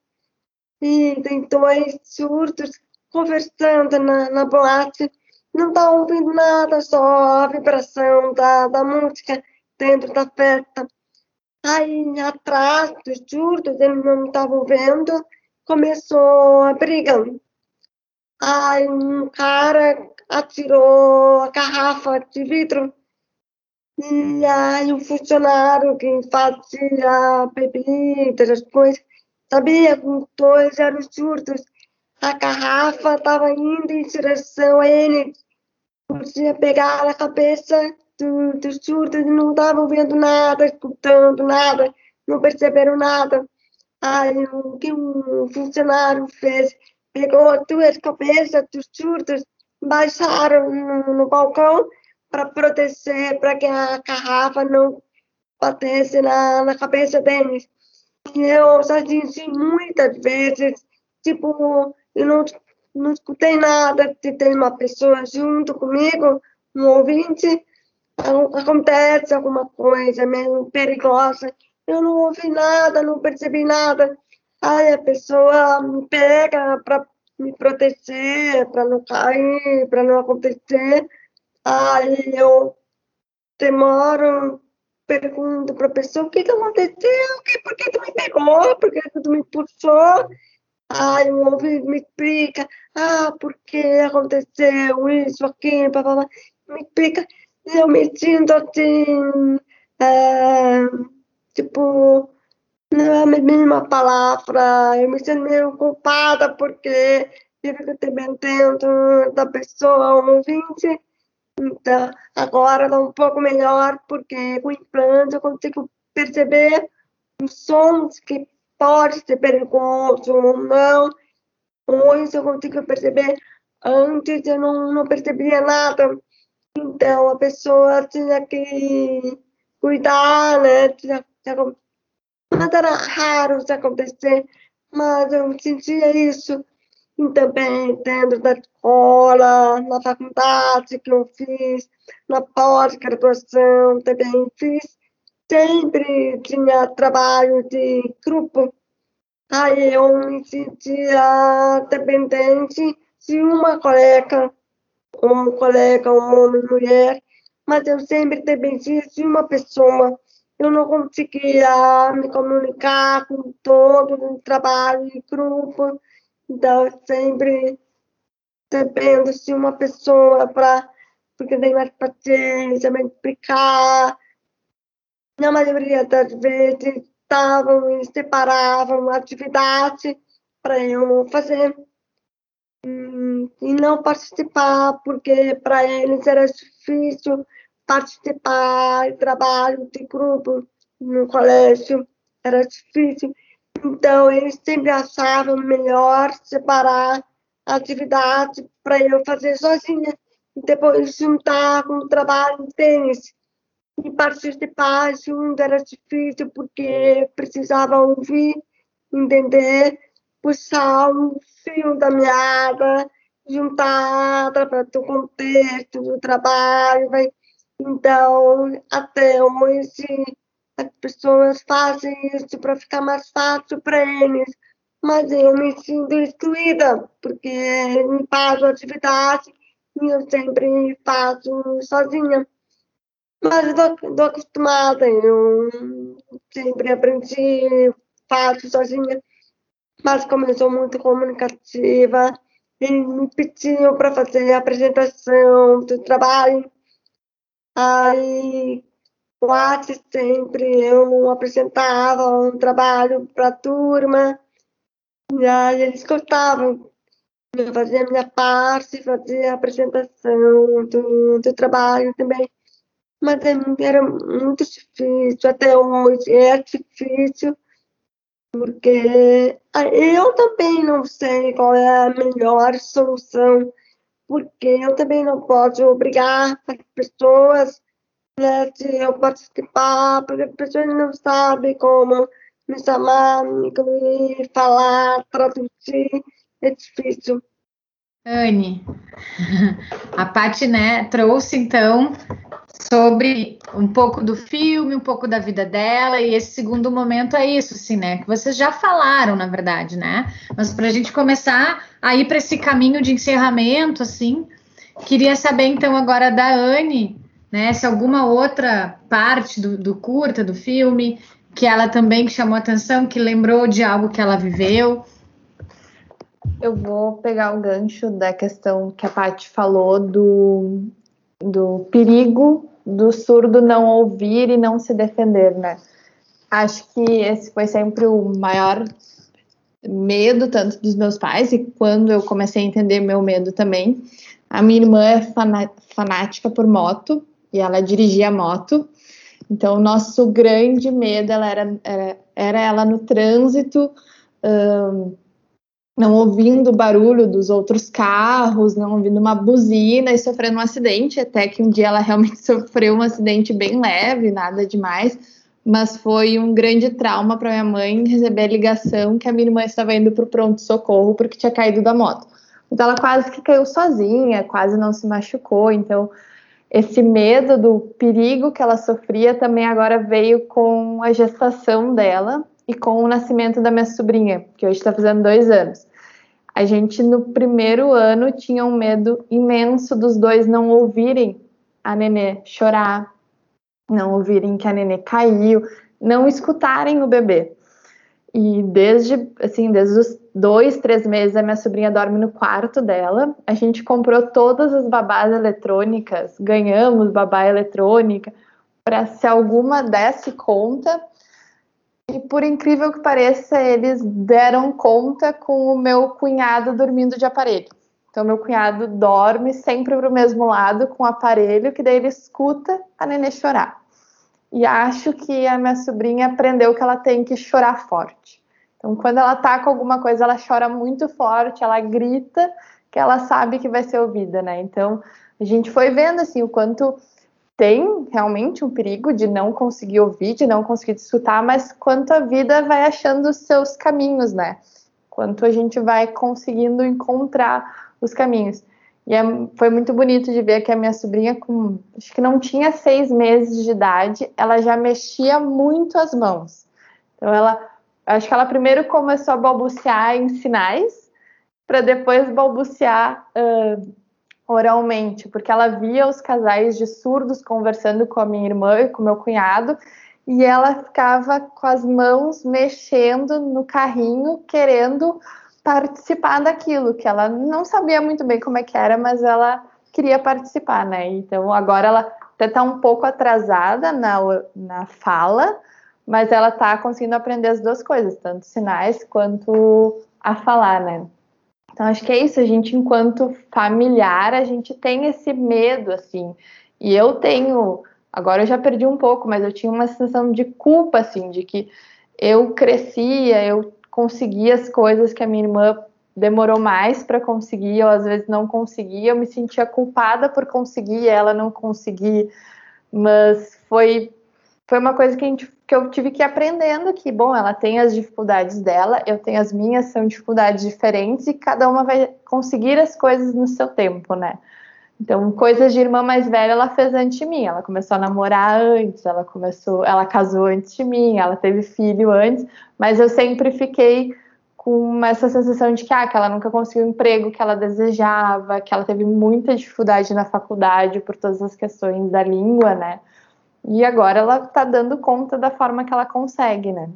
e tem dois surdos conversando na, na boate. Não está ouvindo nada, só a vibração da, da música dentro da festa. Aí, atrás dos surdos, eles não estavam vendo, começou a briga. Aí, um cara atirou a garrafa de vidro e aí o funcionário que fazia bebidas, as coisas, sabia que os dois eram surdos. A garrafa estava indo em direção a ele. Podia pegar a cabeça dos do surdos não estavam vendo nada, escutando nada, não perceberam nada. Aí o que o funcionário fez? Pegou duas cabeças dos surdos, baixaram no, no balcão para proteger, para que a garrafa não batesse na, na cabeça deles. E eu já disse muitas vezes, tipo, eu não, não escutei nada, se tem uma pessoa junto comigo, um ouvinte, acontece alguma coisa meio perigosa, eu não ouvi nada, não percebi nada. Aí a pessoa me pega para me proteger, para não cair, para não acontecer. Aí eu demoro, pergunto para a pessoa o que, que aconteceu, por que tu me pegou, por que tu me puxou. Aí o ouvido me explica, ah, porque aconteceu isso, aqui, papá, me explica. Eu me sinto assim, é, tipo, não é a mesma palavra, eu me sinto meio culpada porque ter bem dentro da pessoa, ouvinte, então, agora está um pouco melhor, porque com o implante eu consigo perceber os sons que pode ser perigoso ou não. Hoje eu consigo perceber. Antes eu não, não percebia nada. Então, a pessoa tinha que cuidar, né? Tinha, tinha, mas era raro isso acontecer, mas eu sentia isso e também dentro da escola, na faculdade que eu fiz, na pós-graduação também fiz. Sempre tinha trabalho de grupo. Aí eu me sentia dependente de uma colega, um colega, um homem, mulher, mas eu sempre dependia de uma pessoa. Eu não conseguia me comunicar com todo o trabalho de grupo então, sempre dependo de uma pessoa para porque tem mais paciência, me explicar. Na maioria das vezes, estavam e separavam atividade para eu fazer hum, e não participar, porque para eles era difícil participar de trabalho de grupo no colégio, era difícil. Então, eles sempre achavam melhor separar atividade para eu fazer sozinha e depois juntar com o trabalho deles. E participar junto era difícil porque precisava ouvir, entender, puxar um fio da meada, juntar para o contexto do trabalho. Então, até hoje, as pessoas fazem isso para ficar mais fácil para eles, mas eu me sinto excluída, porque me faço atividade e eu sempre faço sozinha. Mas estou acostumada, eu sempre aprendi, faço sozinha, mas como eu sou muito comunicativa, me pediam para fazer a apresentação do trabalho, aí quase sempre eu apresentava um trabalho para a turma, e aí eles gostavam eu fazia a minha parte, fazia a apresentação do, do trabalho também. Mas era muito difícil, até hoje é difícil, porque eu também não sei qual é a melhor solução, porque eu também não posso obrigar as pessoas né, se eu participar, porque as pessoas não sabem como me chamar, me falar, traduzir é difícil. Anne, a Paty, né, trouxe então sobre um pouco do filme, um pouco da vida dela, e esse segundo momento é isso, assim, né? Que vocês já falaram, na verdade, né? Mas para a gente começar a ir para esse caminho de encerramento, assim, queria saber então agora da Anne, né? Se alguma outra parte do, do curta, do filme, que ela também chamou atenção, que lembrou de algo que ela viveu. Eu vou pegar o gancho da questão que a Paty falou do, do perigo do surdo não ouvir e não se defender, né? Acho que esse foi sempre o maior medo, tanto dos meus pais, e quando eu comecei a entender meu medo também. A minha irmã é fanática por moto, e ela dirigia moto, então, o nosso grande medo ela era, era, era ela no trânsito, um, não ouvindo o barulho dos outros carros, não ouvindo uma buzina e sofrendo um acidente, até que um dia ela realmente sofreu um acidente bem leve, nada demais, mas foi um grande trauma para minha mãe receber a ligação que a minha irmã estava indo para o pronto-socorro porque tinha caído da moto. Então ela quase que caiu sozinha, quase não se machucou, então esse medo do perigo que ela sofria também agora veio com a gestação dela e com o nascimento da minha sobrinha, que hoje está fazendo dois anos. A gente, no primeiro ano, tinha um medo imenso dos dois não ouvirem a nenê chorar, não ouvirem que a nenê caiu, não escutarem o bebê. E desde, assim, desde os dois, três meses, a minha sobrinha dorme no quarto dela. A gente comprou todas as babás eletrônicas, ganhamos babá eletrônica, para se alguma desse conta. E por incrível que pareça, eles deram conta com o meu cunhado dormindo de aparelho. Então, meu cunhado dorme sempre para o mesmo lado com o aparelho, que daí ele escuta a nenê chorar. E acho que a minha sobrinha aprendeu que ela tem que chorar forte. Então, quando ela tá com alguma coisa, ela chora muito forte, ela grita, que ela sabe que vai ser ouvida, né? Então, a gente foi vendo assim o quanto tem realmente um perigo de não conseguir ouvir, de não conseguir escutar, mas quanto a vida vai achando os seus caminhos, né? Quanto a gente vai conseguindo encontrar os caminhos. E é, foi muito bonito de ver que a minha sobrinha, com acho que não tinha seis meses de idade, ela já mexia muito as mãos. Então ela, acho que ela primeiro começou a balbuciar em sinais, para depois balbuciar uh, oralmente, porque ela via os casais de surdos conversando com a minha irmã e com meu cunhado, e ela ficava com as mãos mexendo no carrinho, querendo participar daquilo, que ela não sabia muito bem como é que era, mas ela queria participar, né? Então agora ela até está um pouco atrasada na, na fala, mas ela está conseguindo aprender as duas coisas, tanto sinais quanto a falar, né? Então acho que é isso, a gente enquanto familiar, a gente tem esse medo assim. E eu tenho, agora eu já perdi um pouco, mas eu tinha uma sensação de culpa assim, de que eu crescia, eu conseguia as coisas que a minha irmã demorou mais para conseguir, ou às vezes não conseguia, eu me sentia culpada por conseguir ela não conseguir, mas foi foi uma coisa que, gente, que eu tive que ir aprendendo que, bom, ela tem as dificuldades dela, eu tenho as minhas, são dificuldades diferentes e cada uma vai conseguir as coisas no seu tempo, né? Então, coisas de irmã mais velha ela fez antes de mim. Ela começou a namorar antes, ela começou, ela casou antes de mim, ela teve filho antes, mas eu sempre fiquei com essa sensação de que, ah, que ela nunca conseguiu o emprego que ela desejava, que ela teve muita dificuldade na faculdade por todas as questões da língua, né? E agora ela está dando conta da forma que ela consegue, né?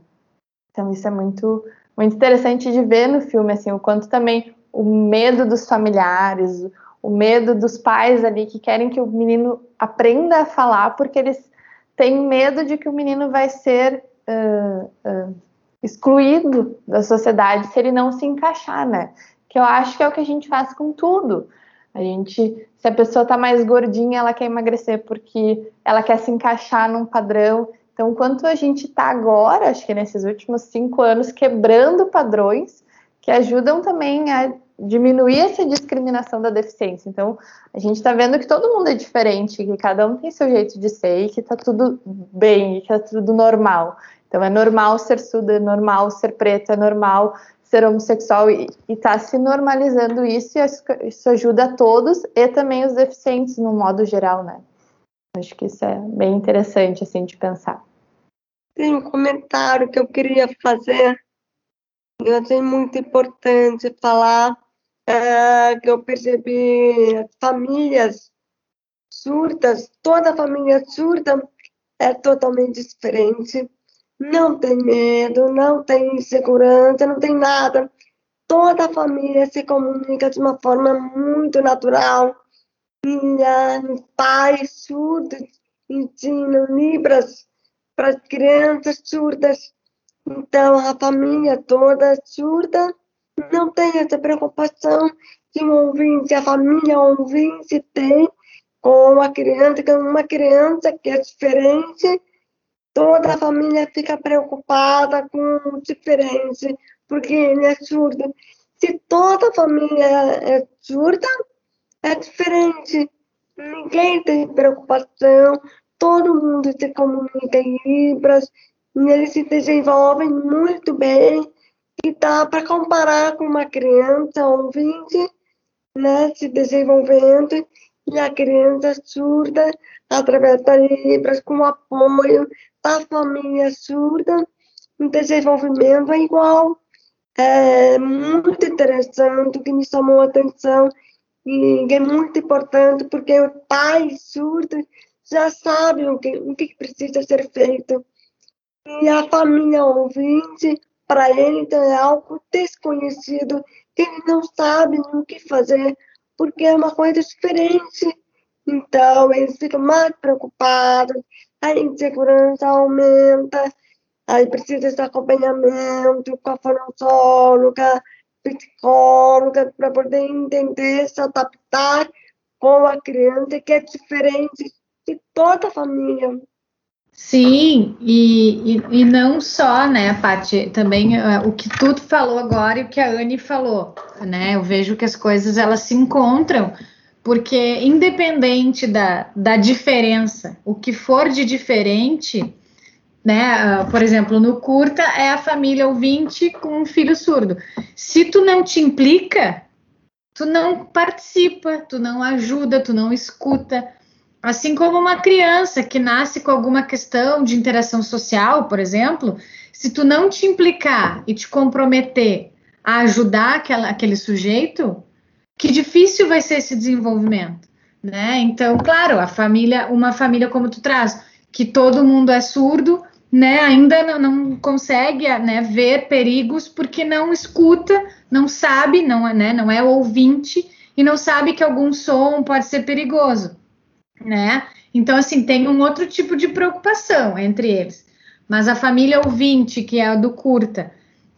Então isso é muito muito interessante de ver no filme assim o quanto também o medo dos familiares, o medo dos pais ali que querem que o menino aprenda a falar porque eles têm medo de que o menino vai ser uh, uh, excluído da sociedade se ele não se encaixar, né? Que eu acho que é o que a gente faz com tudo. A gente, se a pessoa está mais gordinha, ela quer emagrecer porque ela quer se encaixar num padrão. Então, quanto a gente está agora, acho que nesses últimos cinco anos, quebrando padrões que ajudam também a diminuir essa discriminação da deficiência. Então, a gente está vendo que todo mundo é diferente, que cada um tem seu jeito de ser e que está tudo bem, que está tudo normal. Então, é normal ser surda, é normal ser preta, é normal ser homossexual e está se normalizando isso e isso ajuda a todos e também os deficientes no modo geral, né? Acho que isso é bem interessante, assim, de pensar. Tem um comentário que eu queria fazer, eu achei muito importante falar, é, que eu percebi as famílias surdas, toda família surda é totalmente diferente não tem medo, não tem insegurança, não tem nada. Toda a família se comunica de uma forma muito natural. Minha pais surdos ensinam libras para as crianças surdas. Então, a família toda surda não tem essa preocupação que um ouvinte, a família ouvinte tem com a criança, com uma criança que é diferente toda a família fica preocupada com o diferente, porque ele é surdo. Se toda a família é surda, é diferente. Ninguém tem preocupação, todo mundo se comunica em Libras, e eles se desenvolvem muito bem, e dá para comparar com uma criança ouvinte, né, se desenvolvendo, e a criança surda, através da Libras, com apoio a família surda, o desenvolvimento é igual. É muito interessante, que me chamou a atenção e é muito importante, porque o pai surdo já sabe o que, o que precisa ser feito. E a família ouvinte, para ele, então, é algo desconhecido, que ele não sabe o que fazer, porque é uma coisa diferente. Então, eles ficam mais preocupados, a insegurança aumenta, aí precisa de acompanhamento com a fonoaudióloga, psicóloga, para poder entender, se adaptar com a criança que é diferente de toda a família. Sim, e, e, e não só, né, Paty, também uh, o que tu falou agora e o que a Anne falou, né, eu vejo que as coisas, elas se encontram, porque independente da, da diferença, o que for de diferente, né? Uh, por exemplo, no curta é a família ouvinte com um filho surdo. Se tu não te implica, tu não participa, tu não ajuda, tu não escuta. Assim como uma criança que nasce com alguma questão de interação social, por exemplo, se tu não te implicar e te comprometer a ajudar aquela, aquele sujeito, que difícil vai ser esse desenvolvimento, né? Então, claro, a família, uma família como tu traz, que todo mundo é surdo, né? Ainda não, não consegue, né, ver perigos porque não escuta, não sabe, não é, né? Não é ouvinte e não sabe que algum som pode ser perigoso, né? Então, assim, tem um outro tipo de preocupação entre eles. Mas a família ouvinte, que é a do curta,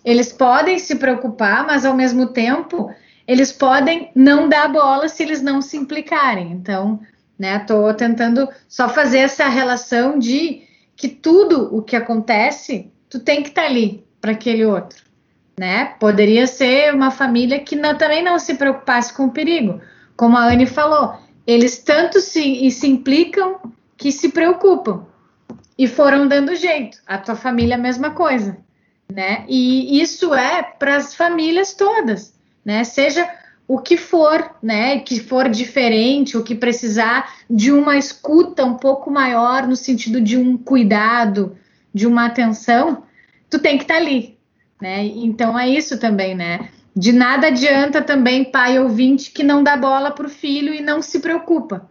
eles podem se preocupar, mas ao mesmo tempo eles podem não dar bola se eles não se implicarem. Então, né, estou tentando só fazer essa relação de que tudo o que acontece, tu tem que estar tá ali para aquele outro, né? Poderia ser uma família que não, também não se preocupasse com o perigo, como a Anne falou, eles tanto se, se implicam que se preocupam e foram dando jeito. A tua família a mesma coisa, né? E isso é para as famílias todas né? Seja o que for, né? Que for diferente, o que precisar de uma escuta um pouco maior no sentido de um cuidado, de uma atenção, tu tem que estar tá ali, né? Então é isso também, né? De nada adianta também pai ouvinte que não dá bola para o filho e não se preocupa.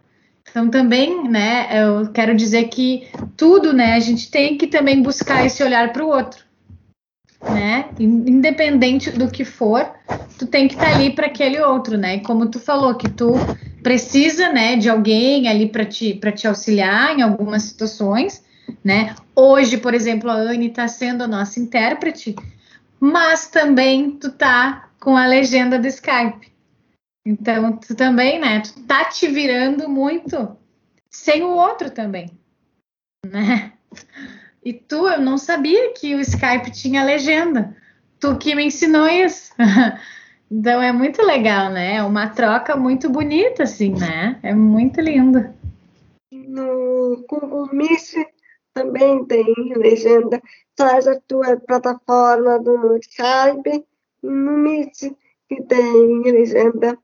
Então também, né, eu quero dizer que tudo, né, a gente tem que também buscar esse olhar para o outro, né? Independente do que for, tu tem que estar tá ali para aquele outro, né? E como tu falou que tu precisa, né, de alguém ali para te para te auxiliar em algumas situações, né? Hoje, por exemplo, a Anne está sendo a nossa intérprete, mas também tu tá com a legenda do Skype. Então, tu também, né? Tu tá te virando muito sem o outro também, né? E tu, eu não sabia que o Skype tinha legenda. Tu que me ensinou isso. Então é muito legal, né? É uma troca muito bonita, assim, né? É muito lindo. No Google Meet também tem legenda. Traz a tua plataforma do Skype no Meet que tem legenda.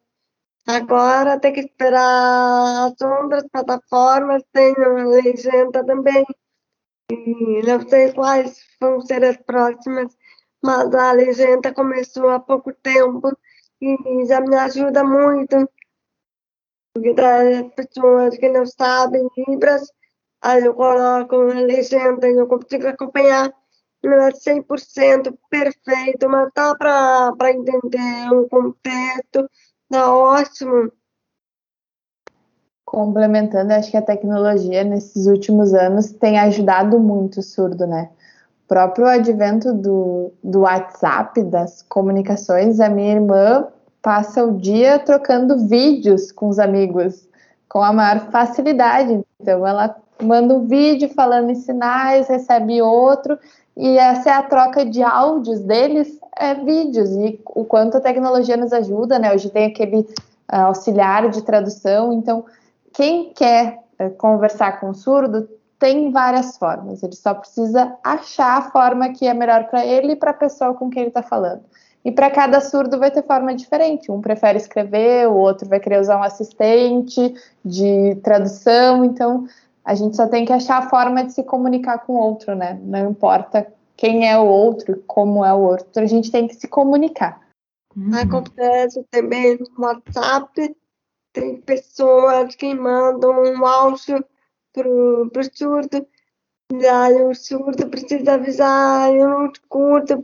Agora tem que esperar as outras plataformas tenham legenda também. Não sei quais vão ser as próximas, mas a legenda começou há pouco tempo e já me ajuda muito. Porque das pessoas que não sabem Libras, aí eu coloco a legenda e eu consigo acompanhar. Não é 100% perfeito, mas dá para entender o contexto Tá ótimo. Complementando, acho que a tecnologia nesses últimos anos tem ajudado muito o surdo, né? O próprio advento do, do WhatsApp, das comunicações, a minha irmã passa o dia trocando vídeos com os amigos com a maior facilidade. Então, ela manda um vídeo falando em sinais, recebe outro, e essa é a troca de áudios deles, é vídeos, e o quanto a tecnologia nos ajuda, né? Hoje tem aquele uh, auxiliar de tradução, então quem quer uh, conversar com o surdo tem várias formas, ele só precisa achar a forma que é melhor para ele e para a pessoa com quem ele está falando. E para cada surdo vai ter forma diferente. Um prefere escrever, o outro vai querer usar um assistente de tradução. Então, a gente só tem que achar a forma de se comunicar com o outro, né? Não importa quem é o outro, como é o outro, a gente tem que se comunicar. Acontece também no WhatsApp, tem pessoas que mandam um áudio pro, pro surdo, e aí o surdo precisa avisar, eu não escuto,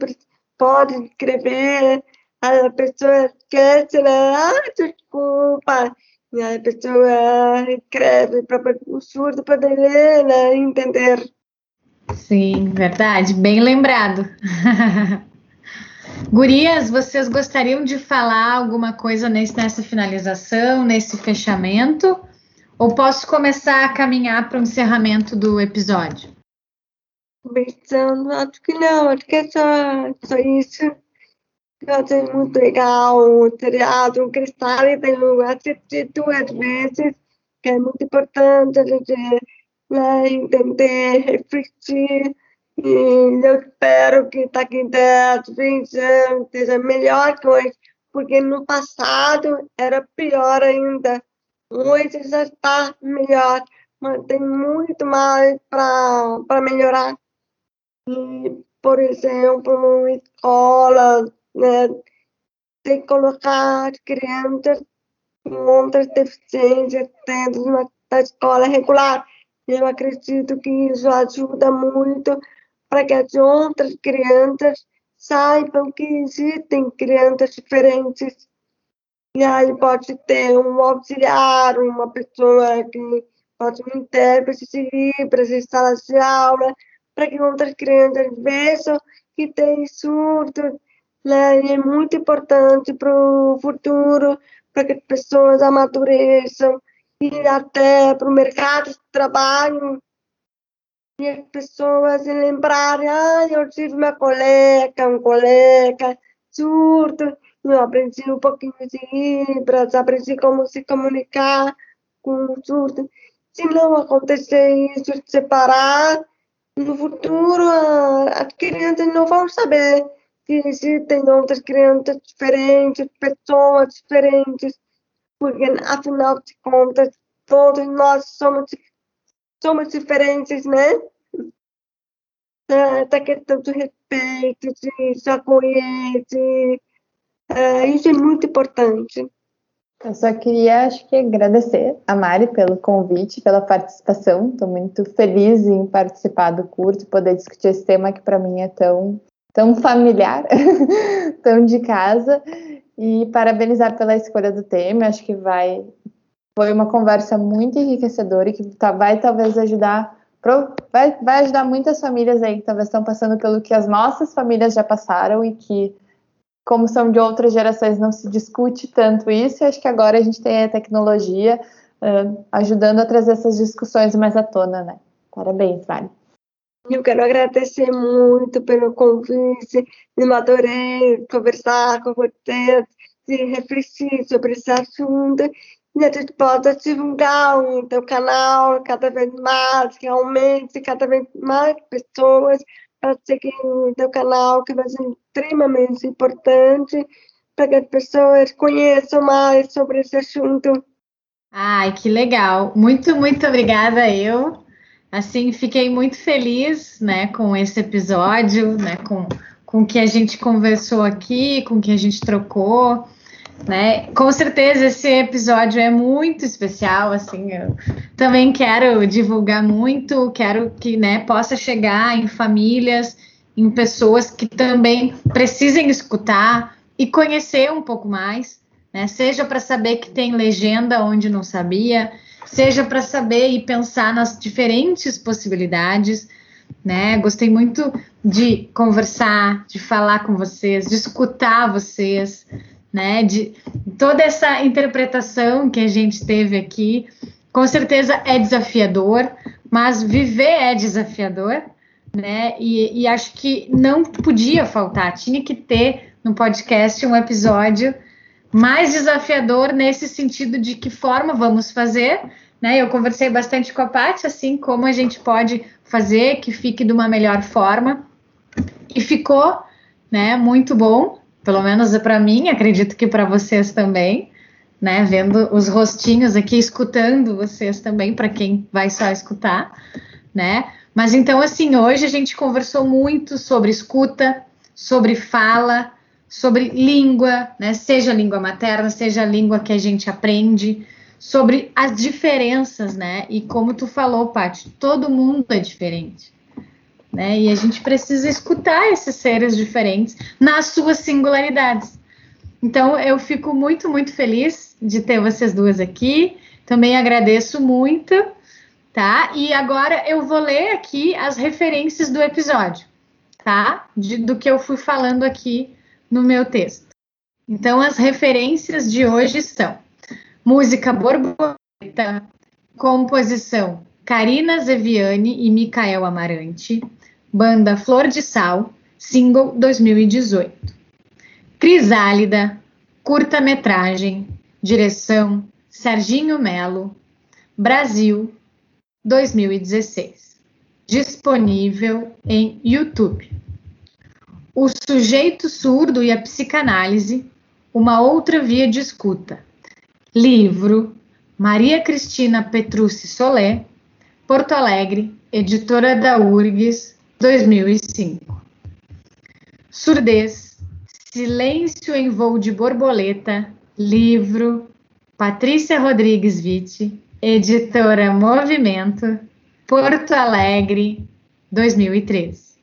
pode escrever, aí a pessoa esquece, né? Ah, desculpa, e aí a pessoa escreve para o surdo poder ler, né, entender. Sim, verdade, bem lembrado. Gurias, vocês gostariam de falar alguma coisa nesse, nessa finalização, nesse fechamento? Ou posso começar a caminhar para o encerramento do episódio? Pensando, acho que não, acho que é só, só isso. Eu achei muito legal o teatro, o Cristal, e tenho assistido duas vezes, que é muito importante a gente né, entender, refletir, e eu espero que daqui a 10, 20 anos seja melhor que hoje, porque no passado era pior ainda. Hoje já está melhor, mas tem muito mais para melhorar. E, por exemplo, escolas, né, tem que colocar as crianças com outras deficiências dentro da escola regular. Eu acredito que isso ajuda muito para que as outras crianças saibam que existem crianças diferentes. E aí pode ter um auxiliar, uma pessoa que pode um intérprete de Libras em salas de aula, para que outras crianças vejam que tem surtos, né? E é muito importante para o futuro, para que as pessoas amadureçam e até para o mercado de trabalho e as pessoas lembrarem, ah, eu tive uma colega, um colega surdo, eu aprendi um pouquinho de Libras, aprendi como se comunicar com o surdo. Se não acontecer isso, separar, no futuro as crianças não vão saber que existem outras crianças diferentes, pessoas diferentes, porque afinal de contas todos nós somos somos diferentes, né? Da questão do respeito, de se acolher, isso é muito importante. Eu só queria, acho que, agradecer a Mari pelo convite, pela participação. Estou muito feliz em participar do curso, poder discutir esse tema que para mim é tão, tão familiar, tão de casa. E parabenizar pela escolha do tema. Acho que vai foi uma conversa muito enriquecedora e que tá, vai talvez ajudar vai, vai ajudar muitas famílias aí que talvez estão passando pelo que as nossas famílias já passaram e que como são de outras gerações, não se discute tanto isso, e acho que agora a gente tem a tecnologia uh, ajudando a trazer essas discussões mais à tona, né? Parabéns, Vale. Eu quero agradecer muito pelo convite, me adorei conversar com vocês e refletir sobre esse assunto. E a gente possa divulgar o teu canal cada vez mais, que aumente cada vez mais pessoas para seguir o teu canal, que vai ser extremamente importante para que as pessoas conheçam mais sobre esse assunto. Ai, que legal. Muito, muito obrigada eu. Assim, fiquei muito feliz, né, com esse episódio, né, com com o que a gente conversou aqui, com o que a gente trocou né? Com certeza esse episódio é muito especial, assim, eu também quero divulgar muito, quero que, né, possa chegar em famílias, em pessoas que também precisem escutar e conhecer um pouco mais, né? Seja para saber que tem legenda onde não sabia, seja para saber e pensar nas diferentes possibilidades, né? Gostei muito de conversar, de falar com vocês, de escutar vocês, né? De toda essa interpretação que a gente teve aqui, com certeza é desafiador, mas viver é desafiador, né? E, e acho que não podia faltar, tinha que ter no podcast um episódio mais desafiador nesse sentido de que forma vamos fazer, né? Eu conversei bastante com a Paty, assim, como a gente pode fazer que fique de uma melhor forma. E ficou, né, muito bom pelo menos para mim, acredito que para vocês também, né? Vendo os rostinhos aqui, escutando vocês também, para quem vai só escutar, né? Mas então, assim, hoje a gente conversou muito sobre escuta, sobre fala, sobre língua, né? Seja língua materna, seja a língua que a gente aprende, sobre as diferenças, né? E como tu falou, Paty, todo mundo é diferente né? E a gente precisa escutar esses seres diferentes nas suas singularidades. Então, eu fico muito, muito feliz de ter vocês duas aqui. Também agradeço muito, tá? E agora eu vou ler aqui as referências do episódio, tá? De, do que eu fui falando aqui no meu texto. Então, as referências de hoje são música borboleta, composição Karina Zeviani e Micael Amarante, Banda Flor de Sal, single 2018. Crisálida, curta-metragem, direção Serginho Melo, Brasil, 2016. Disponível em YouTube. O sujeito surdo e a psicanálise, uma outra via de escuta. Livro Maria Cristina Petrucci Solé, Porto Alegre, editora da URGS, 2005. Surdez, Silêncio em Voo de Borboleta, livro, Patrícia Rodrigues Vitti, editora Movimento, Porto Alegre, 2013.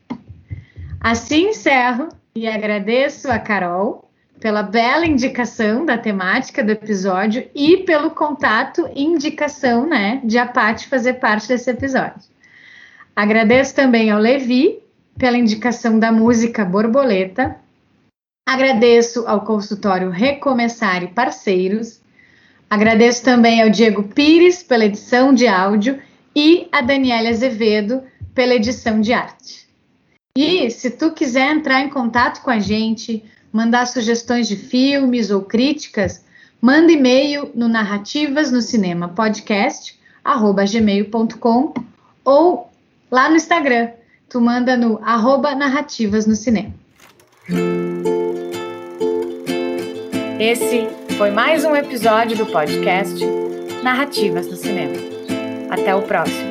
Assim encerro e agradeço a Carol pela bela indicação da temática do episódio e pelo contato e indicação, né, de a Paty fazer parte desse episódio. Agradeço também ao Levi pela indicação da música Borboleta. Agradeço ao consultório Recomeçar e Parceiros. Agradeço também ao Diego Pires pela edição de áudio e a Daniela Azevedo pela edição de arte. E se tu quiser entrar em contato com a gente, mandar sugestões de filmes ou críticas, manda e-mail no narrativas no cinema podcast gmail.com ou lá no Instagram. Tu manda no arroba narrativas no cinema. Esse foi mais um episódio do podcast Narrativas no Cinema. Até o próximo.